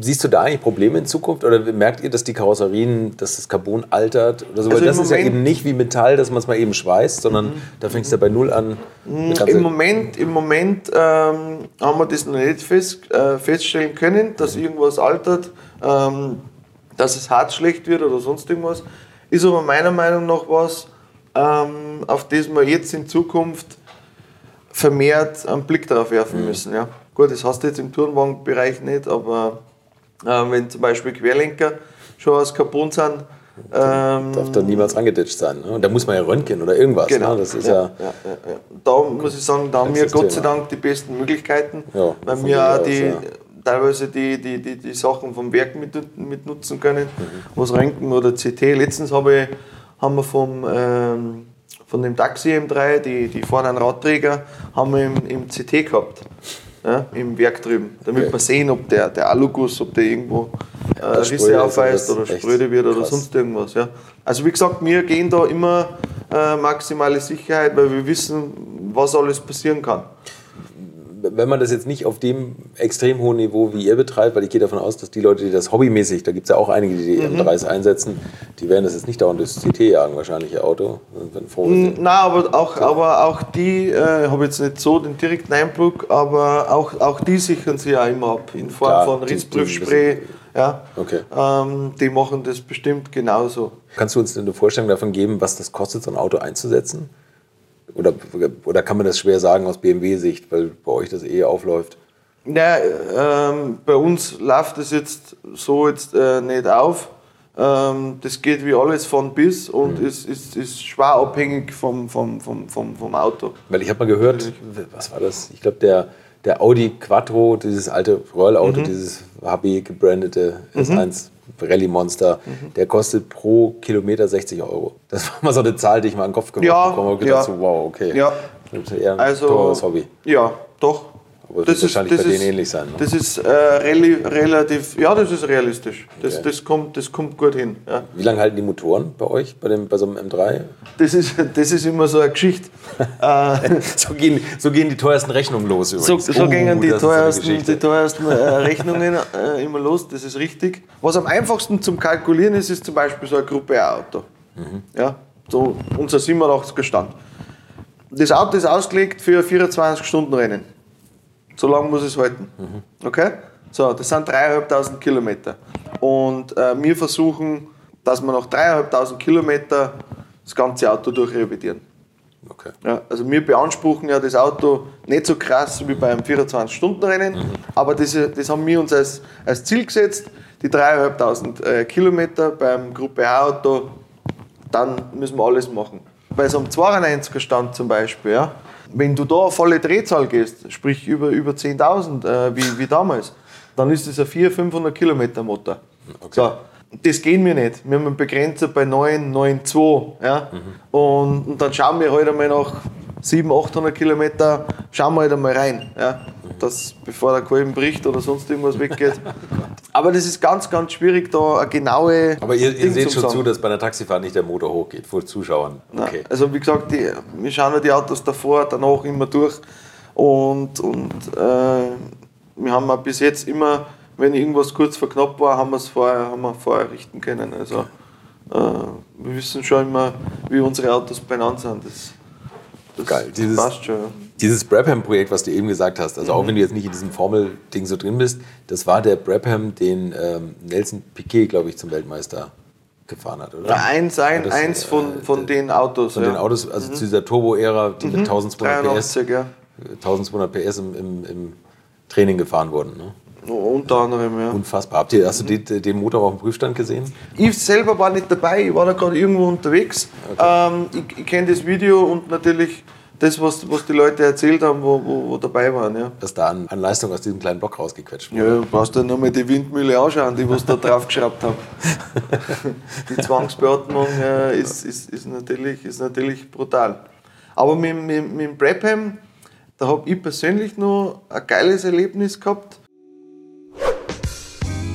Siehst du da eigentlich Probleme in Zukunft oder merkt ihr, dass die Karosserien, dass das Carbon altert oder so? Weil Also das ist ja eben nicht wie Metall, dass man es mal eben schweißt, sondern da fängst du ja bei Null an. ganze- Im Moment, im Moment ähm, haben wir das noch nicht fest, äh, feststellen können, dass irgendwas altert, ähm, dass es hart schlecht wird oder sonst irgendwas. Ist aber meiner Meinung nach was, ähm, auf das wir jetzt in Zukunft vermehrt einen Blick darauf werfen müssen. Ja. Gut, das hast du jetzt im Turnwagenbereich nicht, aber äh, wenn zum Beispiel Querlenker schon aus Carbon sind, ähm, darf da niemals angeditscht sein. Ne? Und da muss man ja röntgen oder irgendwas. Genau. Ne? Das ist ja, ja, ja, ja. Da muss ich sagen, da haben wir Gott sei. Dank die besten Möglichkeiten, weil wir auch die, teilweise die, die, die, die Sachen vom Werk mit, mit nutzen können, Mhm. was Röntgen oder CT. Letztens habe ich, haben wir vom, ähm, von dem Taxi M3, die, die einen Radträger, haben wir im, im CT gehabt. Ja, Im Werk drüben, damit Okay. wir sehen, ob der, der Aluguss, ob der irgendwo äh, Risse ist, aufweist oder spröde wird oder krass. sonst irgendwas. Ja. Also wie gesagt, wir gehen da immer äh, maximale Sicherheit, weil wir wissen, was alles passieren kann. Wenn man das jetzt nicht auf dem extrem hohen Niveau wie ihr betreibt, weil ich gehe davon aus, dass die Leute, die das hobbymäßig, da gibt es ja auch einige, die die Mhm. M3s einsetzen, die werden das jetzt nicht dauernd durchs CT jagen, wahrscheinlich ihr Auto. Froh. Na, aber auch, aber auch die, äh, ich habe jetzt nicht so den direkten Einblick, aber auch, auch die sichern sich ja immer ab in Form Klar, von Rissprüfspray. Ja, Okay. ähm, die machen das bestimmt genauso. Kannst du uns eine Vorstellung davon geben, was das kostet, so ein Auto einzusetzen? Oder, oder kann man das schwer sagen aus BMW-Sicht, weil bei euch das eh aufläuft? Ja, ähm, bei uns läuft das jetzt so jetzt äh, nicht auf. Ähm, das geht wie alles von bis und ist, ist, ist schwer abhängig vom, vom, vom, vom, vom Auto. Weil ich habe mal gehört, was war das? Ich glaube, der, der Audi Quattro, dieses alte Royal-Auto, dieses HB gebrandete S1 Rallye Monster, der kostet pro Kilometer 60 Euro. Das war mal so eine Zahl, die ich mal in den Kopf gemacht Ja, bekommen habe. Und gedacht ja. so, wow, okay. Ja. Das ist eher ein Also, teures Hobby. Ja, doch. Aber das wird wahrscheinlich bei denen ähnlich sein, ne? Das ist äh, reli relativ, ja, das ist realistisch. Das, Okay. das, kommt, das kommt gut hin. Ja. Wie lange halten die Motoren bei euch, bei, dem, bei so einem M3? Das, ist, das ist immer so eine Geschichte. äh, So gehen, so gehen die teuersten Rechnungen los so übrigens. so Oh, gingen die das ist teuersten, die teuersten äh, Rechnungen äh, immer los, das ist richtig. Was am einfachsten zum Kalkulieren ist, ist zum Beispiel so ein Gruppe A-Auto. Mhm. Ja, so unser 87er Stand. Das Auto ist ausgelegt für 24-Stunden-Rennen. So lange muss es halten. Mhm. Okay? So, das sind 3.500 Kilometer. Und äh, wir versuchen, dass wir nach 3.500 Kilometer das ganze Auto durchrevidieren. Okay. Ja, also wir beanspruchen ja das Auto nicht so krass wie beim 24-Stunden-Rennen, aber das, das haben wir uns als, als Ziel gesetzt, die 3.500 äh, Kilometer beim Gruppe A-Auto, dann müssen wir alles machen. Bei so einem 92er Stand zum Beispiel, ja, Wenn du da auf volle Drehzahl gehst, sprich über, über 10.000, äh, wie, wie damals, dann ist das ein 400, 500 Kilometer Motor. So, das gehen wir nicht. Wir haben einen Begrenzer bei 9, 9, 2. Ja? Und, und dann schauen wir halt einmal nach 700, 800 Kilometer, schauen wir halt einmal rein. Ja? Dass, bevor der Kolben bricht oder sonst irgendwas weggeht. Aber das ist ganz, ganz schwierig, da eine genaue. Aber ihr, ihr seht schon sagen. zu, dass bei einer Taxifahrt nicht der Motor hochgeht, vor Zuschauern. Nein. Okay. Also wie gesagt, die, wir schauen ja die Autos davor, danach immer durch. Und, und äh, wir haben auch bis jetzt immer, wenn irgendwas kurz vor knapp war, haben wir es vorher, haben wir vorher richten können. Also äh, wir wissen schon immer, wie unsere Autos benannt sind. Das, das Geil. Dieses-. Dieses Brabham-Projekt, was du eben gesagt hast, also Mhm. auch wenn du jetzt nicht in diesem Formel-Ding so drin bist, das war der Brabham, den ähm, Nelson Piquet, glaube ich, zum Weltmeister gefahren hat, oder? Eins, ein, Das, eins von, äh, von den Autos. Von ja. Mhm. den Autos, also zu dieser Turbo-Ära, die mit 1200 PS, 83, ja. 1200 PS im, im, im Training gefahren wurden. Ne? Unter anderem, ja. Unfassbar. Habt ihr, hast du Mhm. den, den Motor auf dem Prüfstand gesehen? Ich selber war nicht dabei, ich war da gerade irgendwo unterwegs. Ähm, ich ich kenne das Video und natürlich das, was, was die Leute erzählt haben, wo, wo, wo dabei waren. Ja. Dass da an, an Leistung aus diesem kleinen Block rausgequetscht wurde? Ja, du brauchst ja nur mal die Windmühle anschauen, die was da draufgeschraubt haben. Die Zwangsbeatmung äh, ist, ist, ist, natürlich, ist natürlich brutal. Aber mit, mit, mit dem Brabham, da habe ich persönlich noch ein geiles Erlebnis gehabt.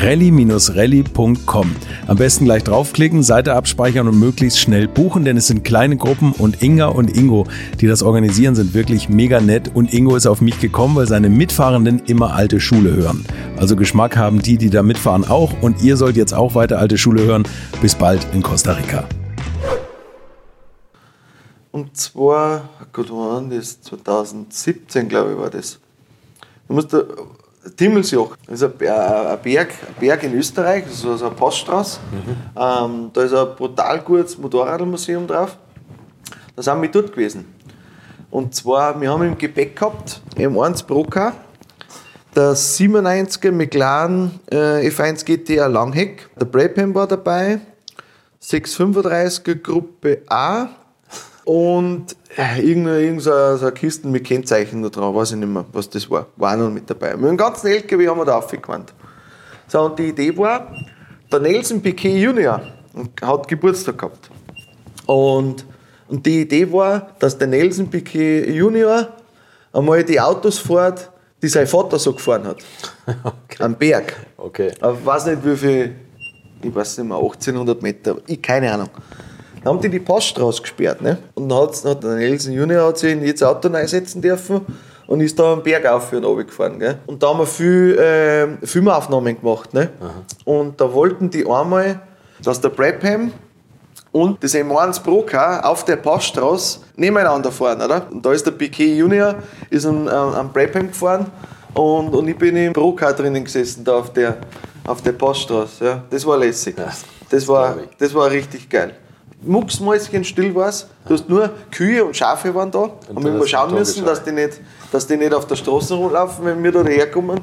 rally-rally.com. Am besten gleich draufklicken, Seite abspeichern und möglichst schnell buchen, denn es sind kleine Gruppen und Inga und Ingo, die das organisieren, sind wirklich mega nett und Ingo ist auf mich gekommen, weil seine Mitfahrenden immer alte Schule hören. Also Geschmack haben die, die da mitfahren auch und ihr sollt jetzt auch weiter alte Schule hören. Bis bald in Costa Rica. Und zwar, Gott, wann das? 2017, glaube ich, war das. Du musst da, Timmelsjoch, das ist ein Ber- ein Berg, ein Berg in Österreich, das ist so eine Poststraße. Ähm, da ist ein brutal gutes Motorradmuseum drauf. Da sind wir dort gewesen. Und zwar, wir haben im Gepäck gehabt, M1 Broca, der 97er McLaren äh, F1 GTR Langheck, der Brabham war dabei, 635er Gruppe A und äh, irgendeine, irgendeine so Kisten mit Kennzeichen da dran, weiß ich nicht mehr, was das war. War noch mit dabei. Mit dem ganzen LKW haben wir da aufgewandt. So, und die Idee war, der Nelson Piquet Junior hat Geburtstag gehabt. Und, und die Idee war, dass der Nelson Piquet Junior einmal die Autos fährt, die sein Vater so gefahren hat. Am Berg. Okay. Ich weiß nicht, wie viel, ich weiß nicht mehr, 1800 Meter, ich, keine Ahnung. Dann haben die die Poststraße gesperrt. Ne? Und dann hat, hat der Nelson Junior hat sich in jedes Auto reinsetzen dürfen und ist da am Berg auf und runter gefahren. Gell? Und da haben wir viel äh, Filmaufnahmen gemacht. Ne? Und da wollten die einmal, dass der Brabham und das M1 Pro Car auf der Passstraße nebeneinander fahren, oder? Und da ist der Piquet Junior, ist am, am Brabham gefahren und, und ich bin im Pro Car drinnen gesessen, da auf der, auf der Passstraße. Ja. Das war lässig. Das war, das war richtig geil. Mucksmäuschen still war's. Du hast nur Kühe und Schafe waren da. Und haben wir immer schauen müssen, dass die, nicht, dass die nicht auf der Straße rumlaufen, wenn wir da herkommen.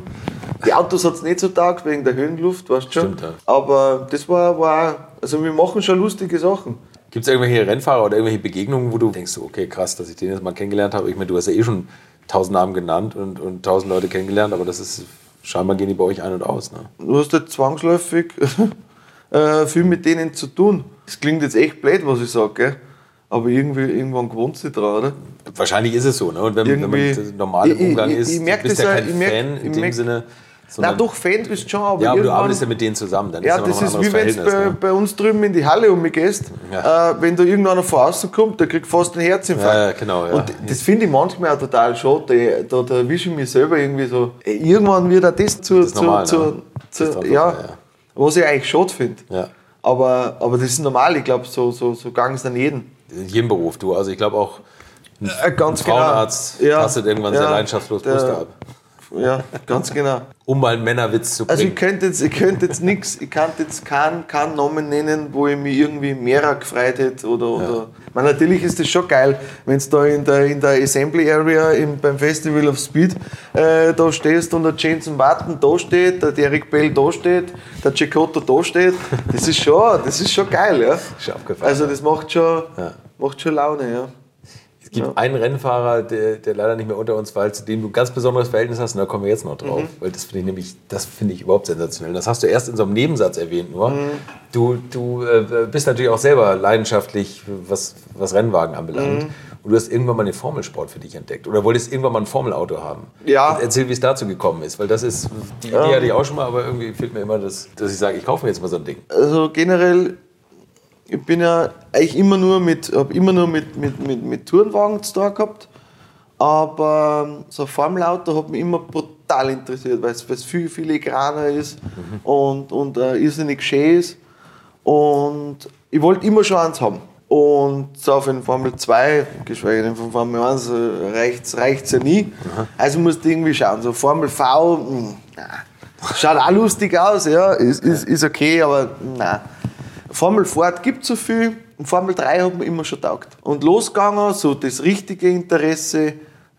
Die Autos hat es nicht so taugt, wegen der Höhenluft, weißt du schon. Stimmt, ja. Aber das war, war, also wir machen schon lustige Sachen. Gibt es irgendwelche Rennfahrer oder irgendwelche Begegnungen, wo du denkst, okay, krass, dass ich den jetzt mal kennengelernt habe? Ich meine, du hast ja eh schon tausend Namen genannt und, und tausend Leute kennengelernt, aber das ist, scheinbar gehen die bei euch ein und aus. Ne? Du hast ja zwangsläufig äh, viel mit denen zu tun. Das klingt jetzt echt blöd, was ich sage, aber irgendwie, irgendwann gewohnt sich dran, oder? Wahrscheinlich ist es so. Ne? Und wenn, wenn man Irgendwie- normal im Ich- Umgang ich- ist, ich merk du bist das ja ja- kein ich merk- Fan in ich dem merk- Sinne. Na sondern- doch, Fan bist du schon, aber ja, aber du arbeitest ja mit denen zusammen. Dann Ja, ist ja das ist wie wenn du bei, ne? bei uns drüben in die Halle umgehst. Ja. Äh, wenn da irgendeiner von außen kommt, der kriegt fast einen Herzinfarkt. Ja, ja, genau, ja. Und das finde ich manchmal auch total schade. Da, da erwische ich mich selber irgendwie so. Äh, Irgendwann wird auch das zu. Das ist zu, normal, zu, ne? zu, Das ist ja, ja. Was ich eigentlich schade finde. Aber, aber das ist normal. Ich glaube, so, so, so gang es an jeden. In jedem Beruf, du. Also ich glaube auch, ein Äh, ganz Frauenarzt genau. Ja, tastet irgendwann ja, sehr leidenschaftslos Brüste ab. Ja, ganz genau. Um mal einen Männerwitz zu Also bringen. ich könnte jetzt, ich könnte jetzt nichts, ich kann jetzt keinen, keinen Namen nennen, wo ich mich irgendwie mehr gefreut hätte oder, oder. Meine, natürlich ist das schon geil, wenn du da in der, in der Assembly Area im, beim Festival of Speed äh, da stehst und der Jensen Button da steht, der Derek Bell da steht, der Chicotto da steht. Das ist schon, das ist schon geil, ja. Ist abgefahren. Also das macht schon, Ja. macht schon Laune, ja. Es gibt einen Rennfahrer, der, der leider nicht mehr unter uns war, zu dem du ein ganz besonderes Verhältnis hast, und da kommen wir jetzt noch drauf. Mhm. Weil das finde ich nämlich, das finde ich überhaupt sensationell. Das hast du erst in so einem Nebensatz erwähnt nur. Mhm. Du, du äh, bist natürlich auch selber leidenschaftlich, was, was Rennwagen anbelangt. Mhm. Und du hast irgendwann mal den Formelsport für dich entdeckt. Oder wolltest irgendwann mal ein Formelauto haben. Ja. Erzähl, wie es dazu gekommen ist. Weil das ist, die Idee hatte ich auch schon mal, aber irgendwie fehlt mir immer, das, dass ich sage, ich kaufe mir jetzt mal so ein Ding. also generell, ich bin ja eigentlich immer nur mit, habe immer nur mit, mit, mit, mit Tourenwagen zu tun gehabt. Aber so ein Formelauto hat mich immer brutal interessiert, weil es viel filigraner ist und, und äh, irrsinnig schön ist. Und ich wollte immer schon eins haben. Und so auf den Formel 2, geschweige denn von Formel 1, reicht es ja nie. Also musst du irgendwie schauen. So Formel V, mh, na. schaut auch lustig aus, ja, ist, ist, ist okay, aber nein. Formel Ford gibt so viel und Formel 3 hat mir immer schon taugt. Und losgegangen, so das richtige Interesse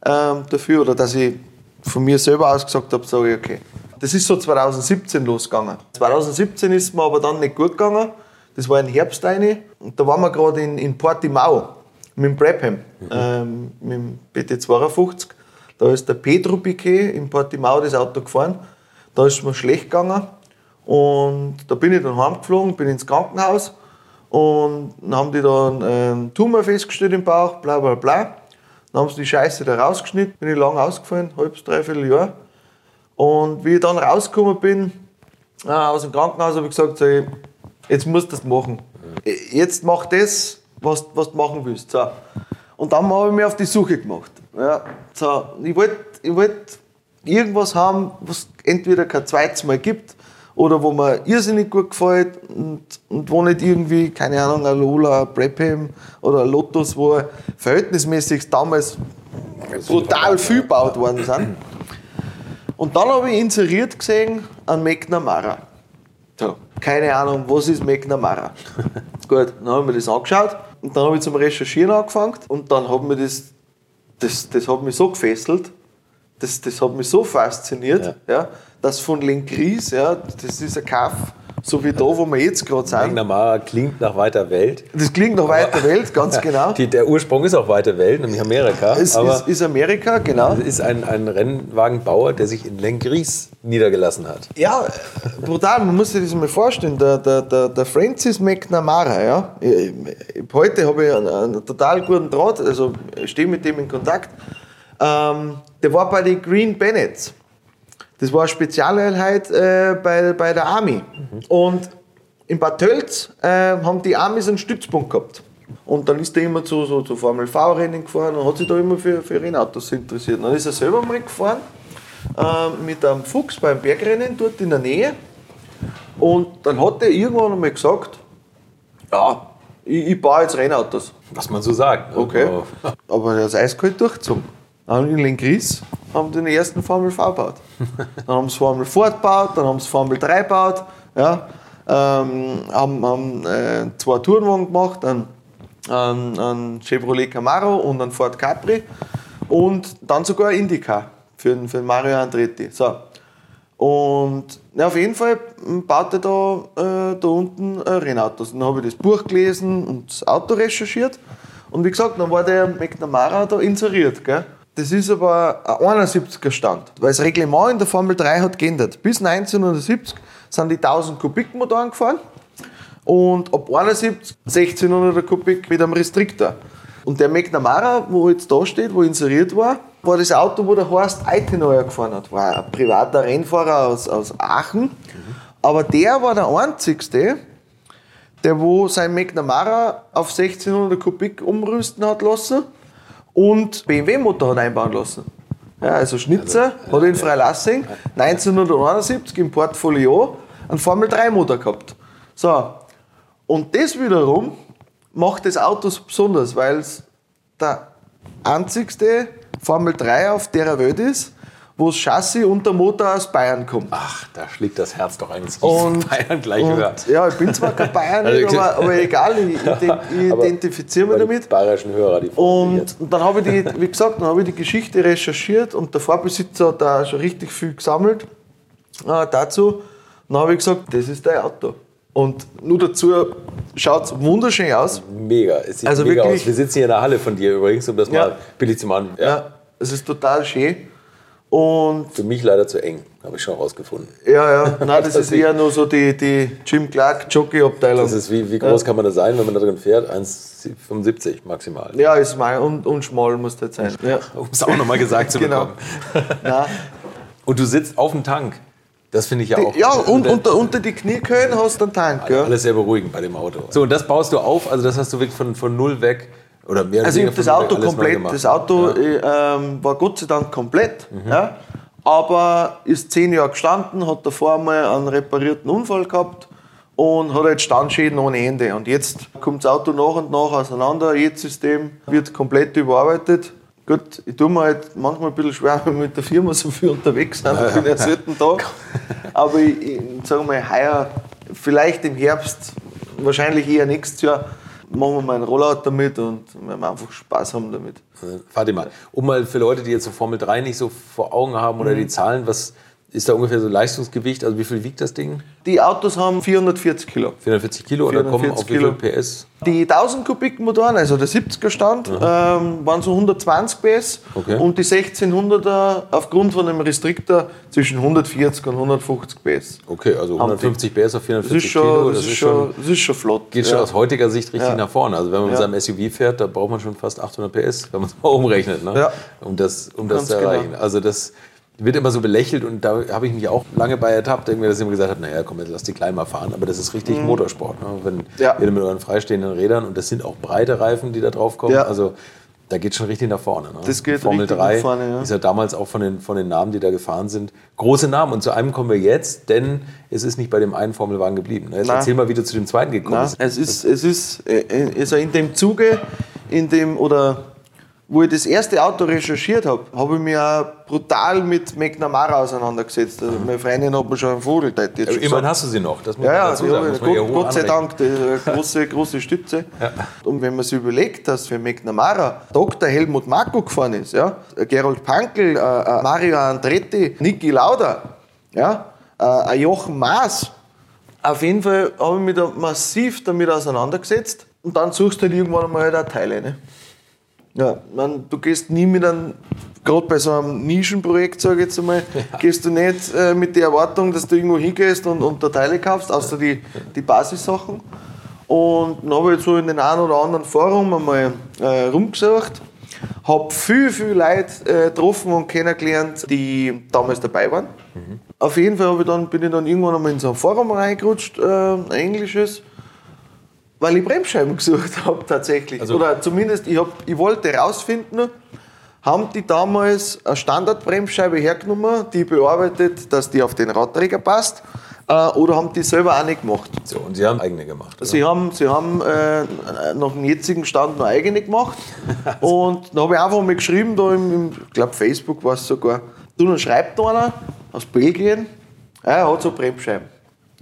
ähm, dafür, oder dass ich von mir selber aus gesagt habe, sage ich, okay. Das ist so 2017 losgegangen. 2017 ist mir aber dann nicht gut gegangen. Das war im Herbst eine. Und da waren wir gerade in, in Portimao mit dem Brabham, ähm, mit dem BT52. Da ist der Pedro Piquet in Portimao das Auto gefahren. Da ist mir schlecht gegangen. Und da bin ich dann heimgeflogen, bin ins Krankenhaus und dann haben die dann einen Tumor festgestellt im Bauch, bla bla bla. Dann haben sie die Scheiße da rausgeschnitten, bin ich lang ausgefallen, halbes, dreiviertel Jahr. Und wie ich dann rausgekommen bin äh, aus dem Krankenhaus, habe ich gesagt, so, jetzt musst du das machen. Jetzt mach das, was, was du machen willst. So. Und dann habe ich mich auf die Suche gemacht. Ja, so. Ich wollte ich wollt irgendwas haben, was entweder kein zweites Mal gibt oder wo mir irrsinnig gut gefällt und, und wo nicht irgendwie, keine Ahnung, ein Lola, ein Brabham oder ein Lotus, wo verhältnismäßig damals brutal viel gebaut worden sind. Und dann habe ich inseriert gesehen an McNamara. So, keine Ahnung, was ist McNamara? Gut, dann habe ich mir das angeschaut und dann habe ich zum Recherchieren angefangen und dann hat mir das, das, das hat mich so gefesselt, das, das hat mich so fasziniert, ja. Dass von Lenkries, ja, das ist ein Kaff, so wie da, wo wir jetzt gerade sind. McNamara klingt nach weiter Welt. Das klingt nach weiter Welt, ganz genau. Die, der Ursprung ist auch weite Welt, nämlich Amerika. Es ist, ist Amerika, genau. es ist ein, ein Rennwagenbauer, der sich in Lengries niedergelassen hat. Ja, brutal, man muss sich das mal vorstellen. Der, der, der, der Francis McNamara, ja. Ich, heute habe ich einen, einen total guten Draht, also stehe mit dem in Kontakt. Ähm, der war bei den Green Bennets. Das war eine Spezialeinheit äh, bei, bei der Army. Und in Bad Tölz äh, haben die Amis einen Stützpunkt gehabt. Und dann ist er immer zu, so, zu Formel V-Rennen gefahren und hat sich da immer für, für Rennautos interessiert. Dann ist er selber mal gefahren äh, mit einem Fuchs beim Bergrennen dort in der Nähe. Und dann hat er irgendwann einmal gesagt, ja, ich, ich baue jetzt Rennautos. Was man so sagt. ne? Okay. Aber- Aber der ist eiskalt durchgezogen. Dann haben in Lenkries haben den ersten Formel V gebaut. Dann haben sie Formel Ford gebaut, dann haben sie Formel 3 gebaut. Ja. Ähm, haben haben äh, zwei Tourenwagen gemacht, einen, einen, einen Chevrolet Camaro und einen Ford Capri. Und dann sogar ein Indica für, für Mario Andretti. So. Und ja, auf jeden Fall baut er da, äh, da unten äh, Rennautos. Dann habe ich das Buch gelesen und das Auto recherchiert. Und wie gesagt, dann war der McNamara da inseriert. Gell? Das ist aber ein 71er Stand, weil das Reglement in der Formel 3 hat geändert. Bis 1970 sind die 1000 Kubik Motoren gefahren und ab 71 1600 Kubik mit einem Restriktor. Und der McNamara, wo jetzt da steht, wo inseriert war, war das Auto, wo der Horst Eitenauer gefahren hat. War ein privater Rennfahrer aus, aus Aachen. Aber der war der einzigste, der wo sein McNamara auf 1600 Kubik umrüsten hat lassen und BMW-Motor hat einbauen lassen. Ja, also Schnitzer hat in Freilassing 1971 im Portfolio einen Formel-3-Motor gehabt. So, und das wiederum macht das Auto so besonders, weil es der einzigste Formel 3 auf der Welt ist, wo das Chassis und der Motor aus Bayern kommt. Ach, da schlägt das Herz doch eines Und, Bayern gleich höher. und ja, ich bin zwar kein Bayern, Also, aber, aber egal, ich, ich, identifiziere mich Weil die damit. bayerischen Hörer, die Und, dann habe ich die, wie gesagt, dann habe ich die Geschichte recherchiert und der Vorbesitzer hat da schon richtig viel gesammelt äh, dazu. Dann habe ich gesagt, das ist dein Auto. Und nur dazu schaut es wunderschön aus. mega. Es sieht Also mega wirklich- aus. Wir sitzen hier in der Halle von dir übrigens, um das Ja. mal billig zu machen. Ja, es ist total schön. Und Für mich leider zu eng, habe ich schon rausgefunden. ja, ja, nein, das ist eher nur so die, die Jim Clark Jockey-Abteilung. Das ist wie, wie groß kann man da sein, wenn man da drin fährt? 1,75 maximal. Ja, ist mein und, und schmal muss das sein. Ja. Um es auch nochmal gesagt zu Genau. bekommen. Und du sitzt auf dem Tank. Das finde ich ja auch. Ja, und unter, unter die Kniekehlen hast du einen Tank. Ja. Alles sehr beruhigend bei dem Auto. So, und das baust du auf, also das hast du wirklich von, von null weg oder mehr Also ich habe das Auto komplett, das Auto Ja. Mhm. äh, ähm, war Gott sei Dank komplett, ja, aber ist zehn Jahre gestanden, hat davor mal einen reparierten Unfall gehabt und hat jetzt Standschäden ohne Ende. Und jetzt kommt das Auto nach und nach auseinander, jedes System wird komplett überarbeitet. Gut, ich tue mir halt manchmal ein bisschen schwer, wenn wir mit der Firma so viel unterwegs sind, ich bin ja selten da. Aber ich, ich sage mal, heuer, vielleicht im Herbst, wahrscheinlich eher nächstes Jahr, machen wir mal einen Rollout damit und werden wir einfach Spaß haben damit. Warte mal, um mal für Leute, die jetzt so Formel 3 nicht so vor Augen haben Mhm. oder die Zahlen, was ist da ungefähr so Leistungsgewicht? Also wie viel wiegt das Ding? Die Autos haben 440 Kilo. 440 Kilo oder kommen 440 auf wie viel. PS? Die 1000 Kubik Motoren, also der 70er Stand, ähm, waren so 120 PS Okay. und die 1600er aufgrund von dem Restriktor zwischen 140 und 150 PS. Okay, also 150 PS auf Das 440 ist schon, Kilo, das ist schon, das ist schon flott. geht schon ja. aus heutiger Sicht richtig Ja. nach vorne. Also wenn man mit Ja. seinem SUV fährt, da braucht man schon fast 800 PS, wenn man es mal umrechnet, ne? Ja. um das, um das zu genau. erreichen. Also das wird immer so belächelt und da habe ich mich auch lange bei ertappt, irgendwie, dass ich immer gesagt habe, naja, komm, jetzt lass die klein mal fahren. Aber das ist richtig Motorsport. Ne? Wenn Mhm. Ja. ihr mit euren freistehenden Rädern und das sind auch breite Reifen, die da drauf kommen. Ja. Also da geht schon richtig nach vorne. Ne? Das geht Formel richtig 3 nach vorne, ja. ist ja damals auch von den, von den Namen, die da gefahren sind, große Namen. Und zu einem kommen wir jetzt, denn es ist nicht bei dem einen Formelwagen geblieben. ne? Jetzt erzähl mal, wie du zu dem zweiten gekommen bist. es ist, es ist äh, also in dem Zuge, in dem, oder wo ich das erste Auto recherchiert habe, habe ich mich auch brutal mit McNamara auseinandergesetzt. Also meine Freundin hat mir schon einen Vogel jetzt schon Immerhin hast du sie noch, das muss Ja, man ja, dazu sagen. ja Gott, hoch Gott sei. Dank, das ist eine große, große Stütze. Und wenn man sich überlegt, dass für McNamara Dr. Helmut Marko gefahren ist, ja, Gerold Pankel, äh, äh, Mario Andretti, Niki Lauda, ja, äh, ein Jochen Maas, auf jeden Fall habe ich mich da massiv damit auseinandergesetzt und dann suchst du halt irgendwann einmal halt auch Teile. Ne? Ja, man, du gehst nie mit einem, gerade bei so einem Nischenprojekt, sage ich jetzt einmal, gehst du nicht äh, mit der Erwartung, dass du irgendwo hingehst und, und da Teile kaufst, außer die, die Basissachen. Und dann habe ich jetzt so in den einen oder anderen Forum einmal äh, rumgesucht, habe viel, viel Leute äh, getroffen und kennengelernt, die damals dabei waren. Auf jeden Fall ich dann, bin ich dann irgendwann einmal in so ein Forum reingerutscht, äh, ein englisches, weil ich Bremsscheiben gesucht habe tatsächlich. Also- Oder zumindest, ich, hab, ich wollte herausfinden, haben die damals eine Standardbremsscheibe hergenommen, die bearbeitet, dass die auf den Radträger passt, äh, oder haben die selber auch nicht gemacht. So, und Sie haben eigene gemacht. Sie haben, sie haben äh, nach dem jetzigen Stand noch eigene gemacht. und dann habe ich einfach mal geschrieben, da im, im ich glaube Facebook war es sogar, du, dann schreibt einer aus Belgien, ja, er hat so Bremsscheiben.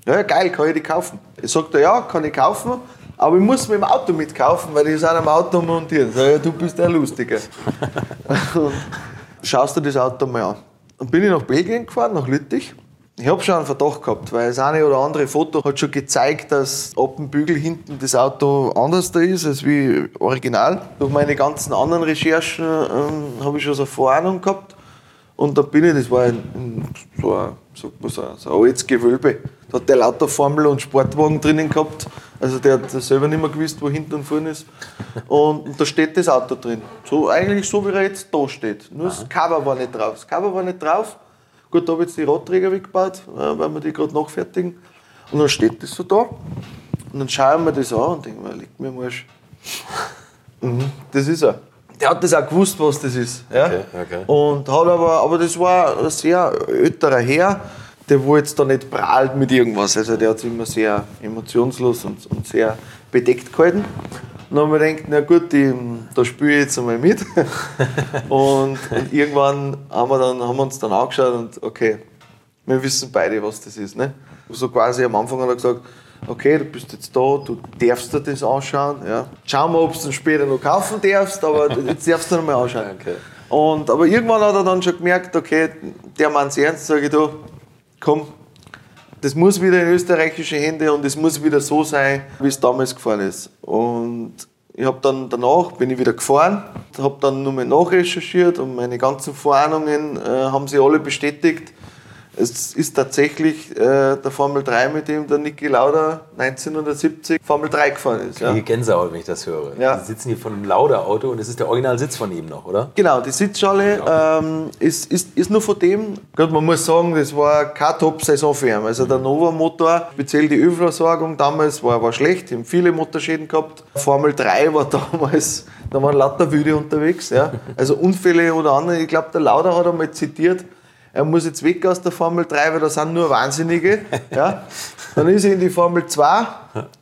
Ja, geil, kann ich die kaufen? Ich sagte, ja, kann ich kaufen, aber ich muss mit dem Auto mitkaufen, weil die sind am Auto montiert. Sag, ja, du bist der Lustige. schaust dir das Auto mal an. Dann bin ich nach Belgien gefahren, nach Lüttich. Ich habe schon einen Verdacht gehabt, weil das eine oder andere Foto hat schon gezeigt, dass ab dem Bügel hinten das Auto anders da ist als wie original. Durch meine ganzen anderen Recherchen ähm, habe ich schon so eine Vorahnung gehabt. Und da bin ich, das war ein, ein, so ein, sagt man so, so ein altes Gewölbe. Da hat der lauter Formel und Sportwagen drinnen gehabt. Also der hat selber nicht mehr gewusst, wo hinten und vorne ist. Und, und da steht das Auto drin. So, eigentlich so, wie er jetzt da steht. Nur das Cover war nicht drauf. Das Cover war nicht drauf. Gut, da habe ich jetzt die Radträger weggebaut, weil wir die gerade nachfertigen. Und dann steht das so da. Und dann schaue ich mir das an und denke mir, liegt mir Arsch. Mhm, das ist er. Der hat das auch gewusst, was das ist. Ja? Okay, okay. Und hat aber, aber das war ein sehr älterer Herr, der wo jetzt da nicht prahlt mit irgendwas. Also der hat sich immer sehr emotionslos und, und sehr bedeckt gehalten. Und dann haben wir gedacht, na gut, die, da spiele ich jetzt einmal mit. und, und irgendwann haben wir, dann, haben wir uns dann angeschaut und okay, wir wissen beide, was das ist. Ne? So quasi am Anfang hat er gesagt, okay, du bist jetzt da, du darfst dir das anschauen. Ja. Schauen wir, ob du es später noch kaufen darfst, aber jetzt darfst du noch mal anschauen. Okay. Und, aber irgendwann hat er dann schon gemerkt, okay, der meint ernst, sage ich da, komm, das muss wieder in österreichische Hände und es muss wieder so sein, wie es damals gefahren ist. Und ich habe dann danach bin ich wieder gefahren, habe dann nochmal nachrecherchiert und meine ganzen Vorahnungen äh, haben sie alle bestätigt. Es ist tatsächlich äh, der Formel 3, mit dem der Niki Lauda 1970 Formel 3 gefahren ist. Ja. Die Gänsehaut, wenn ich das höre. Ja. Sie sitzen hier von einem Lauda-Auto und das ist der Originalsitz von ihm noch, oder? Genau, die Sitzschale ähm, ist, ist, ist nur von dem. Gut, man muss sagen, das war keine Top-Saison für ihn. Also der Nova-Motor, speziell die Ölversorgung damals, war, war schlecht. Die haben viele Motorschäden gehabt. Formel 3 war damals, da waren lauter Wüde unterwegs. Ja. Also Unfälle oder andere. Ich glaube, der Lauda hat einmal zitiert, er muss jetzt weg aus der Formel 3, weil da sind nur Wahnsinnige. Ja. Dann ist er in die Formel 2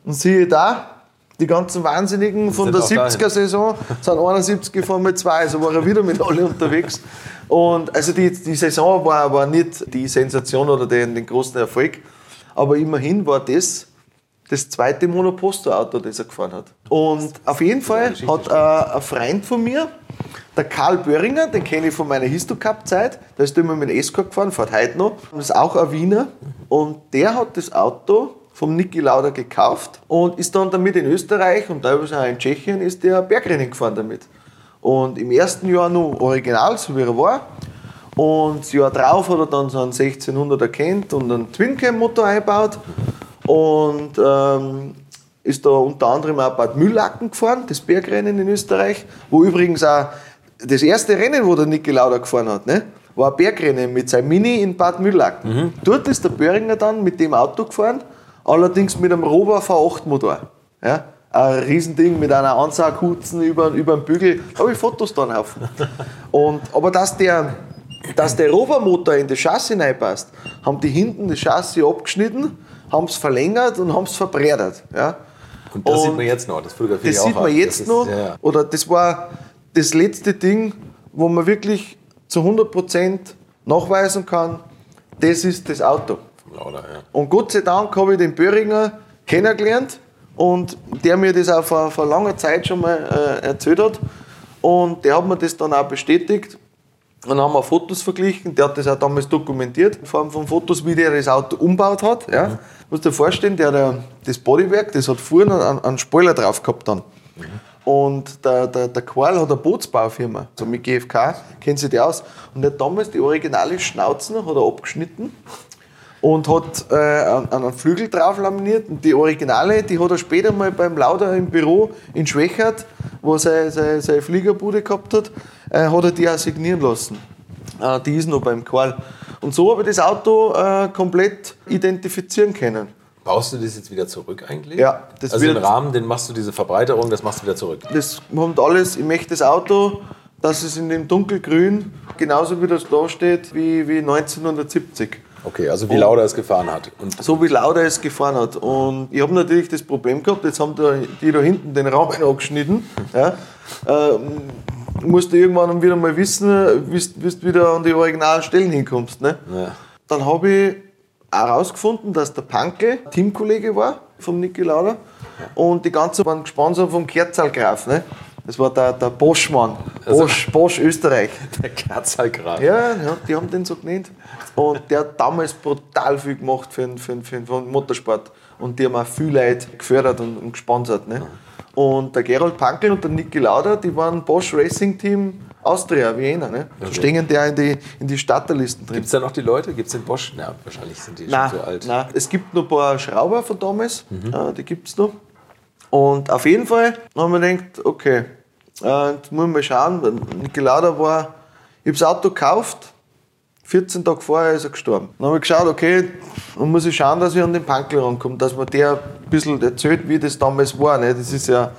und siehe da, die ganzen Wahnsinnigen von der auch dahin. 70er-Saison sind 71 Formel 2, also war er wieder mit alle unterwegs. Und also die, die Saison war, war nicht die Sensation oder den, den großen Erfolg, aber immerhin war das das zweite Monoposto-Auto, das er gefahren hat. Und auf jeden Fall hat äh, ein Freund von mir, der Karl Böhringer, den kenne ich von meiner Histocup-Zeit, der ist immer mit dem Escort gefahren, fährt heute noch. Das ist auch ein Wiener. Und der hat das Auto vom Niki Lauda gekauft und ist dann damit in Österreich und teilweise auch in Tschechien ist der Bergrennen gefahren damit. Und im ersten Jahr nur original, so wie er war. Und das Jahr drauf hat er dann so einen 1600 erkannt und einen Twin-Cam-Motor eingebaut. Und ähm, ist da unter anderem auch Bad Mühlacken gefahren, das Bergrennen in Österreich, wo übrigens auch das erste Rennen, wo der Niki Lauda gefahren hat, ne, war ein Bergrennen mit seinem Mini in Bad Mühlacken. Dort ist der Böhringer dann mit dem Auto gefahren, allerdings mit einem Rover V8 Motor. Ja, ein Riesending mit einer Ansaughutzen über, über den Bügel. Da habe ich Fotos dann auf. Und, aber dass der, dass der Rover-Motor in das Chassis reinpasst, haben die hinten das Chassis abgeschnitten, haben es verlängert und haben es verbreddert. Ja. Und das Und sieht man jetzt noch, das fotografiere ich Das auch sieht man jetzt das noch. Ist, ja. Oder das war das letzte Ding, wo man wirklich zu 100% nachweisen kann, das ist das Auto. Lauda, ja. Und Gott sei Dank habe ich den Böhringer kennengelernt und der mir das auch vor, vor langer Zeit schon mal äh, erzählt hat. Und der hat mir das dann auch bestätigt. Und dann haben wir Fotos verglichen. Der hat das auch damals dokumentiert, in Form von Fotos, wie der das Auto umbaut hat. Ja. Du musst dir vorstellen, der, der, das Bodywerk, das hat vorne einen, einen Spoiler drauf gehabt dann. Und der, der, der Karl hat eine Bootsbaufirma, so mit GFK, kennt sich die aus. Und der hat damals die originale Schnauzen hat er abgeschnitten und hat äh, einen Flügel drauf laminiert. Und die Originale, die hat er später mal beim Lauda im Büro in Schwächert, wo er seine, seine, seine Fliegerbude gehabt hat, äh, hat er die auch signieren lassen. Äh, die ist noch beim Karl. Und so habe ich das Auto äh, komplett identifizieren können. Baust du das jetzt wieder zurück eigentlich? Ja, das also den Rahmen, den machst du diese Verbreiterung, das machst du wieder zurück. Das kommt alles, ich möchte das Auto, dass es in dem dunkelgrün genauso wie das da steht, wie, wie 1970. Okay, also wie Lauda es gefahren hat. Und so wie Lauda es gefahren hat. Und ich habe natürlich das Problem gehabt, jetzt haben die da hinten den Rahmen angeschnitten. Ja. Ähm, musst du irgendwann wieder mal wissen, wie du wieder an die originalen Stellen hinkommst. Ne? Ja. Dann habe ich auch herausgefunden, dass der Panke Teamkollege war vom Niki Lauda und die ganzen waren gesponsert vom Kerzalgraf. Ne? Das war der, der Boschmann, also Bosch, Bosch Österreich. Der Kerzalgraf. Ja, ja, die haben den so genannt. Und der hat damals brutal viel gemacht für den, für den, für den Motorsport. Und die haben auch viel Leute gefördert und, und gesponsert. Ne? Und der Gerold Pankel und der Niki Lauda, die waren Bosch Racing Team Austria, Vienna. Ne? Okay. So stehen die in die, in die Starterlisten drin. Gibt es da noch die Leute? Gibt es den Bosch? Na, wahrscheinlich sind die nein, schon so alt. Nein, es gibt noch ein paar Schrauber von damals, mhm. äh, die gibt es noch. Und auf jeden Fall haben wir gedacht, okay, jetzt muss man mal schauen, Niki Lauda war, ich habe das Auto gekauft, 14 Tage vorher ist er gestorben. Dann habe ich geschaut, okay, dann muss ich schauen, dass ich an den Pankel rankomme, dass man der ein bisschen erzählt, wie das damals war. Ne? Das ist ja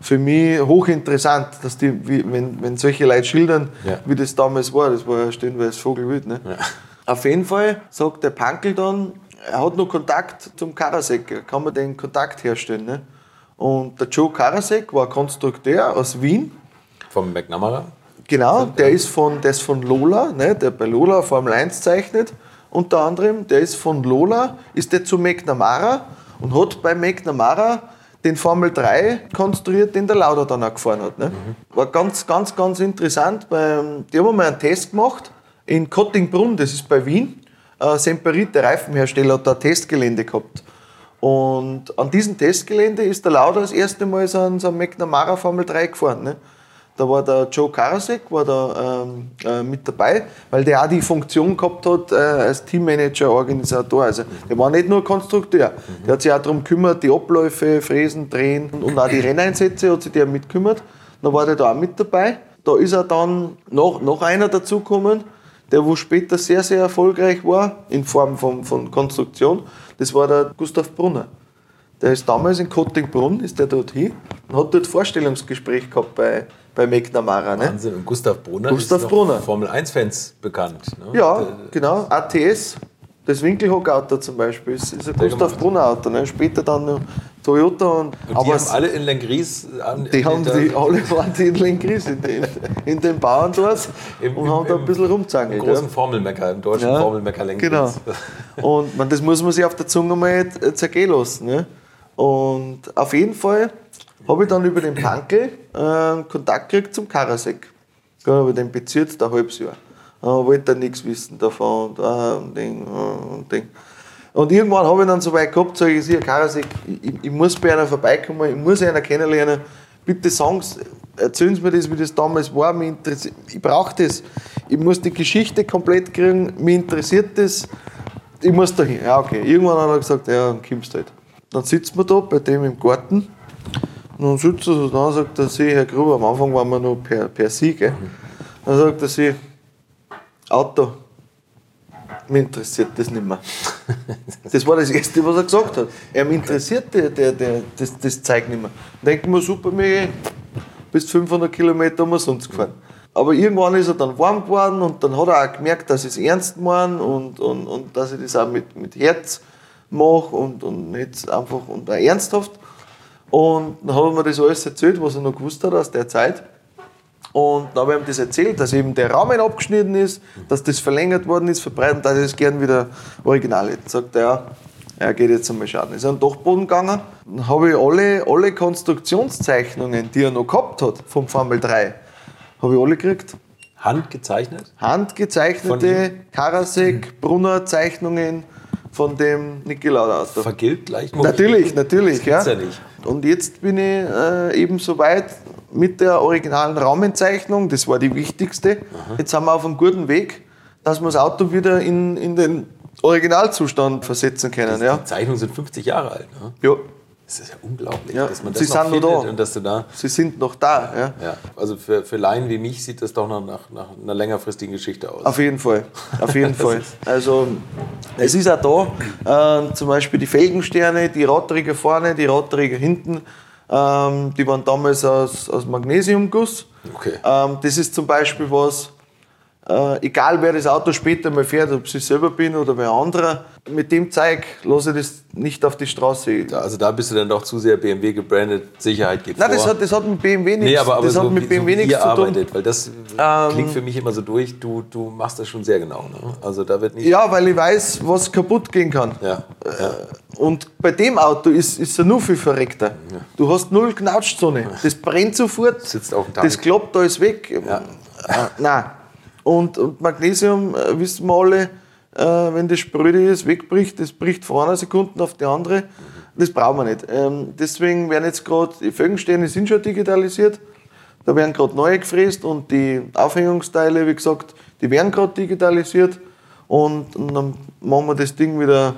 für mich hochinteressant, dass die, wie, wenn, wenn solche Leute schildern, ja. wie das damals war. Das war ja stellenweise Vogelwild. Ne? Ja. Auf jeden Fall sagt der Pankel dann, er hat noch Kontakt zum Karasek, kann man den Kontakt herstellen. Ne? Und der Joe Karasek war Konstrukteur aus Wien. Vom McNamara? Genau, der ist von, der ist von Lola, ne, der bei Lola Formel 1 zeichnet, unter anderem. Der ist von Lola, ist der zu McNamara und hat bei McNamara den Formel 3 konstruiert, den der Lauda dann auch gefahren hat. Ne? Mhm. War ganz, ganz, ganz interessant. Beim, die haben mal einen Test gemacht in Kottingbrunn, das ist bei Wien. Äh, Semperit, der Reifenhersteller, hat da ein Testgelände gehabt. Und an diesem Testgelände ist der Lauda das erste Mal so einen, so McNamara Formel 3 gefahren. Ne? Da war der Joe Karasek war da ähm, äh, mit dabei, weil der auch die Funktion gehabt hat äh, als Teammanager, Organisator. Also der war nicht nur Konstrukteur, der hat sich auch darum gekümmert, die Abläufe, Fräsen, Drehen und auch die Renneinsätze hat sich der mitgekümmert. Da war der da auch mit dabei. Da ist er dann noch, noch einer dazugekommen, der wo später sehr, sehr erfolgreich war in Form von, von Konstruktion. Das war der Gustav Brunner. Der ist damals in Kottingbrunn, ist der dort hin und hat dort Vorstellungsgespräch gehabt bei bei McNamara. Ne? Wahnsinn. Und Gustav Brunner Gustav ist Brunner. Formel 1-Fans bekannt. Ne? Ja, der, genau. ATS, das Winkelhock-Auto zum Beispiel, ist, ist ein Gustav Brunner-Auto. Ne? Später dann Toyota. Und, und die aber haben alle in Lengries. Die haben die, alle waren die in Lengries, in, in, in den Bauern dort Im, und haben da ein bisschen rumzangelt. Im großen ja. Formelmecker, im deutschen ja, Formelmecker Lengries. Genau. Und man, das muss man sich auf der Zunge mal zergehen lassen. Ne? Und auf jeden Fall habe ich dann über den Pankel äh, Kontakt gekriegt zum Karasek. Habe den bezirzt ein halbes Jahr. Äh, wollte nichts wissen davon und, äh, und, Ding, äh, und, Ding. und irgendwann habe ich dann so weit gehabt, sage ich, Karasek, ich, ich, muss bei einer vorbeikommen, ich muss einer kennenlernen. Bitte sagen Sie, erzählen Sie mir das, wie das damals war. Mich ich brauche das. Ich muss die Geschichte komplett kriegen. Mich interessiert das. Ich muss da hin. Ja, okay. Irgendwann hat er gesagt, ja, dann kommst du halt. Dann sitzen wir da bei dem im Garten und dann sitzt er so da und sagt er Herr Gruber, am Anfang waren wir noch per, per Sie, gell? Dann sagt er sich, Auto, mich interessiert das nicht mehr. Das war das Erste, was er gesagt hat. Er interessiert der, der, der, das, das Zeug nicht mehr. Denken wir, super, mir bis 500 Kilometer umsonst gefahren. Aber irgendwann ist er dann warm geworden und dann hat er auch gemerkt, dass ich es ernst meine und, und, und dass ich das auch mit, mit Herz mache und, und nicht einfach und auch ernsthaft. Und dann habe ich mir das alles erzählt, was er noch gewusst hat aus der Zeit. Und dann habe ich ihm das erzählt, dass eben der Rahmen abgeschnitten ist, dass das verlängert worden ist, verbreitet, dass ich es gern wieder original hätte. Sagt er, ja, er geht jetzt einmal schauen. Ist er an den Dachboden gegangen, dann habe ich alle, alle Konstruktionszeichnungen, die er noch gehabt hat vom Formel 3, habe ich alle gekriegt. Handgezeichnet? Handgezeichnete Karasek, Brunner Zeichnungen von dem Niki Lauda Auto. Vergilt gleich? Natürlich, natürlich. Das ja. ja nicht. Und jetzt bin ich äh, eben so weit mit der originalen Raumenzeichnung, das war die wichtigste. Aha. Jetzt sind wir auf einem guten Weg, dass wir das Auto wieder in, in den Originalzustand versetzen können. Die, ja. die Zeichnungen sind 50 Jahre alt. Ne? Ja. Das ist ja unglaublich, ja, dass man das Sie noch findet noch da. und dass du da. Sie sind noch da, ja. ja also für, für Laien wie mich sieht das doch noch nach, nach einer längerfristigen Geschichte aus. Auf jeden Fall, auf jeden Fall. Also es ist auch da, äh, zum Beispiel die Felgensterne, die Radträger vorne, die Radträger hinten, ähm, die waren damals aus, aus Magnesiumguss. Okay. Ähm, das ist zum Beispiel was, Äh, egal wer das Auto später mal fährt, ob ich selber bin oder wer anderer, mit dem Zeug lasse ich das nicht auf die Straße. Also da bist du dann doch zu sehr BMW gebrandet, Sicherheit geht Nein, vor. das hat, das hat mit BMW nichts, Nee, aber, aber das so, hat mit BMW so nichts zu tun. arbeitet, weil das Ähm, klingt für mich immer so durch, du, du machst das schon sehr genau. Ne? Also da wird nicht... Ja, weil ich weiß, was kaputt gehen kann. Ja, ja. Und bei dem Auto ist, ist er nur viel verreckter. Du hast null Knautschzone. Das brennt sofort. Sitzt auf dem Tank. Das klappt alles weg. Äh, nein. Und, und Magnesium, äh, wissen wir alle, äh, wenn das spröde ist, wegbricht, das bricht von einer Sekunde auf die andere. Das brauchen wir nicht. Ähm, deswegen werden jetzt gerade, die Felgensteine sind schon digitalisiert. Da werden gerade neue gefräst und die Aufhängungsteile, wie gesagt, die werden gerade digitalisiert. Und, und dann machen wir das Ding wieder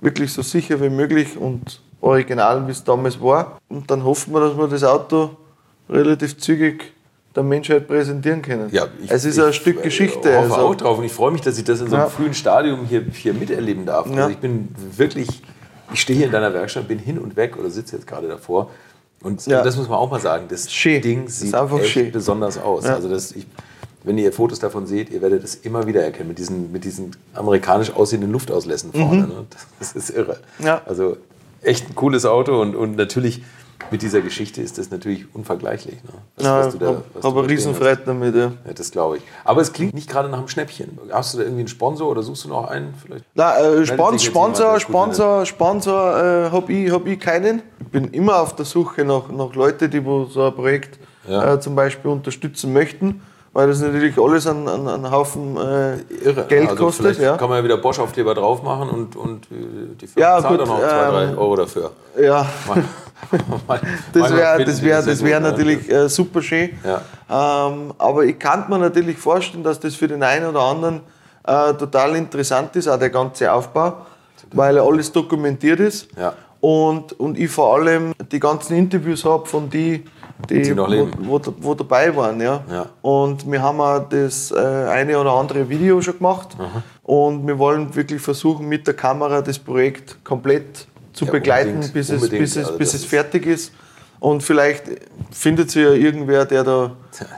wirklich so sicher wie möglich und original, wie es damals war. Und dann hoffen wir, dass wir das Auto relativ zügig der Menschheit präsentieren können. Ja, ich- es ist ich, ein Stück äh, Geschichte. Ich hoffe also. auch drauf und ich freue mich, dass ich das in so einem Ja. frühen Stadium hier, hier miterleben darf. Ja. Also ich bin wirklich, ich stehe hier in deiner Werkstatt, bin hin und weg oder sitze jetzt gerade davor. Und Ja. das muss man auch mal sagen, das Schön. Ding Das sieht echt schön. besonders aus. Also das, ich, wenn ihr Fotos davon seht, ihr werdet es immer wieder erkennen mit diesen, mit diesen amerikanisch aussehenden Luftauslässen vorne. Ne? Das ist irre. Mhm. Ja. Also echt ein cooles Auto und, und natürlich mit dieser Geschichte ist das natürlich unvergleichlich. Ne? Was- Ja, was da- stehen Riesenfreude damit. Ja. ja, das glaube ich. Aber es klingt nicht gerade nach einem Schnäppchen. Hast du da irgendwie einen Sponsor oder suchst du noch einen? Vielleicht? Nein, äh, Meldet Spon sich jetzt Sponsor, Sponsor, Sponsor äh, habe ich, hab ich keinen. Ich bin immer auf der Suche nach, nach Leuten, die wo so ein Projekt Ja. äh, zum Beispiel unterstützen möchten, weil das natürlich alles einen, einen, einen Haufen äh. Geld also kostet. Vielleicht Ja. kann man ja wieder Bosch-Aufkleber drauf machen und, und äh, die Firma Ja, zahlt gut, dann noch zwei, drei ähm, Euro dafür. ja. Mal- mal- Das wäre das wär, das wär natürlich äh, super schön. Ja. Ähm, aber ich kann mir natürlich vorstellen, dass das für den einen oder anderen äh, total interessant ist, auch der ganze Aufbau, weil alles dokumentiert ist. Ja. Und, und ich vor allem die ganzen Interviews habe von die, die, Die noch leben. wo, wo, wo dabei waren. Ja. Ja. Und wir haben auch das äh, eine oder andere Video schon gemacht. Und wir wollen wirklich versuchen, mit der Kamera das Projekt komplett zu Ja, begleiten, unbedingt, bis, es, bis, es, Also bis es fertig ist. Und vielleicht findet sich ja irgendwer, der da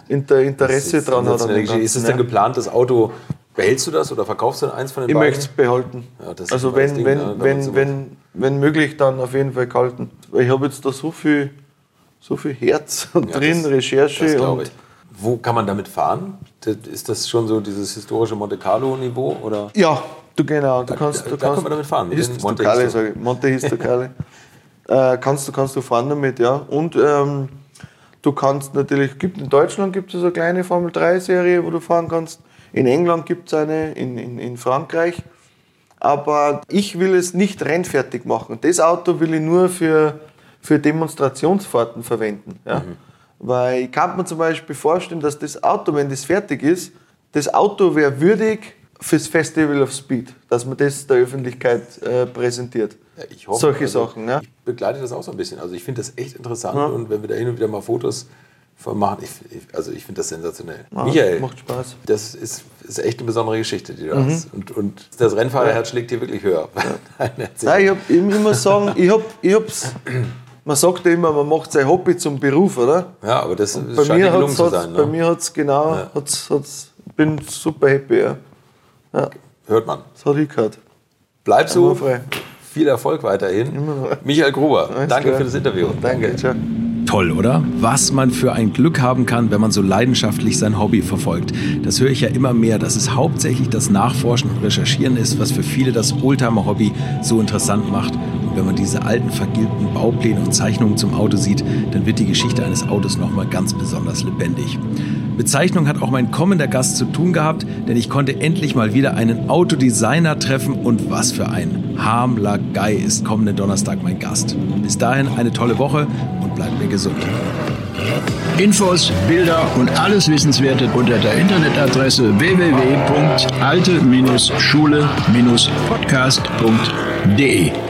Inter Interesse ist dran hat. Ist es denn geplant, das Auto, behältst du das oder verkaufst du eins von den Ich beiden? möchte es behalten. Ja, also wenn, Ding, wenn, ne, wenn, sowas- wenn, wenn möglich, dann auf jeden Fall gehalten. Weil ich habe jetzt da so viel, so viel Herz Ja, drin, das- Recherche Das und ich. Wo kann man damit fahren? Ist das schon so dieses historische Monte Carlo-Niveau? Oder? Ja, du genau. Du kannst, da du kann kannst, man damit fahren, mit Hist Monte Histo. sage ich. Monte Histocale. äh, kannst, du, kannst du fahren damit, ja. Und ähm, du kannst natürlich, gibt in Deutschland gibt es eine kleine Formel 3-Serie, wo du fahren kannst. In England gibt es eine, in, in, in Frankreich. Aber ich will es nicht rennfertig machen. Das Auto will ich nur für, für Demonstrationsfahrten verwenden. Ja? Weil ich kann mir zum Beispiel vorstellen, dass das Auto, wenn das fertig ist, das Auto wäre würdig fürs Festival of Speed, dass man das der Öffentlichkeit äh, präsentiert. Ja, ich hoffe, Solche also, Sachen, ja. Ich begleite das auch so ein bisschen. Also ich finde das echt interessant und wenn wir da hin und wieder mal Fotos von machen, ich, ich, also ich finde das sensationell. Ja, Michael, macht Spaß. das ist, ist echt eine besondere Geschichte, die du hast. Und, und das Rennfahrerherz schlägt hier wirklich höher. Nein, ich, hab, ich muss immer sagen, ich hab, ich hab's, man sagt ja immer, man macht sein Hobby zum Beruf, oder? ja, aber das, das Bei scheint mir, gelungen hat's, zu sein. bei Ne? mir hat's genau, hat's, hat's, bin super happy, ja. Hört man. Das hat ich gehört. Bleib so. Viel Erfolg weiterhin. Michael Gruber, Alles danke klar. für das Interview. Danke, ciao. Toll, oder? Was man für ein Glück haben kann, wenn man so leidenschaftlich sein Hobby verfolgt. Das höre ich ja immer mehr, dass es hauptsächlich das Nachforschen und Recherchieren ist, was für viele das Oldtimer-Hobby so interessant macht. Wenn man diese alten, vergilbten Baupläne und Zeichnungen zum Auto sieht, dann wird die Geschichte eines Autos nochmal ganz besonders lebendig. Mit Zeichnung hat auch mein kommender Gast zu tun gehabt, denn ich konnte endlich mal wieder einen Autodesigner treffen und was für ein. Harm Lagai ist kommenden Donnerstag mein Gast. Bis dahin eine tolle Woche und bleibt mir gesund. Infos, Bilder und alles Wissenswerte unter der Internetadresse www.alte-schule-podcast.de.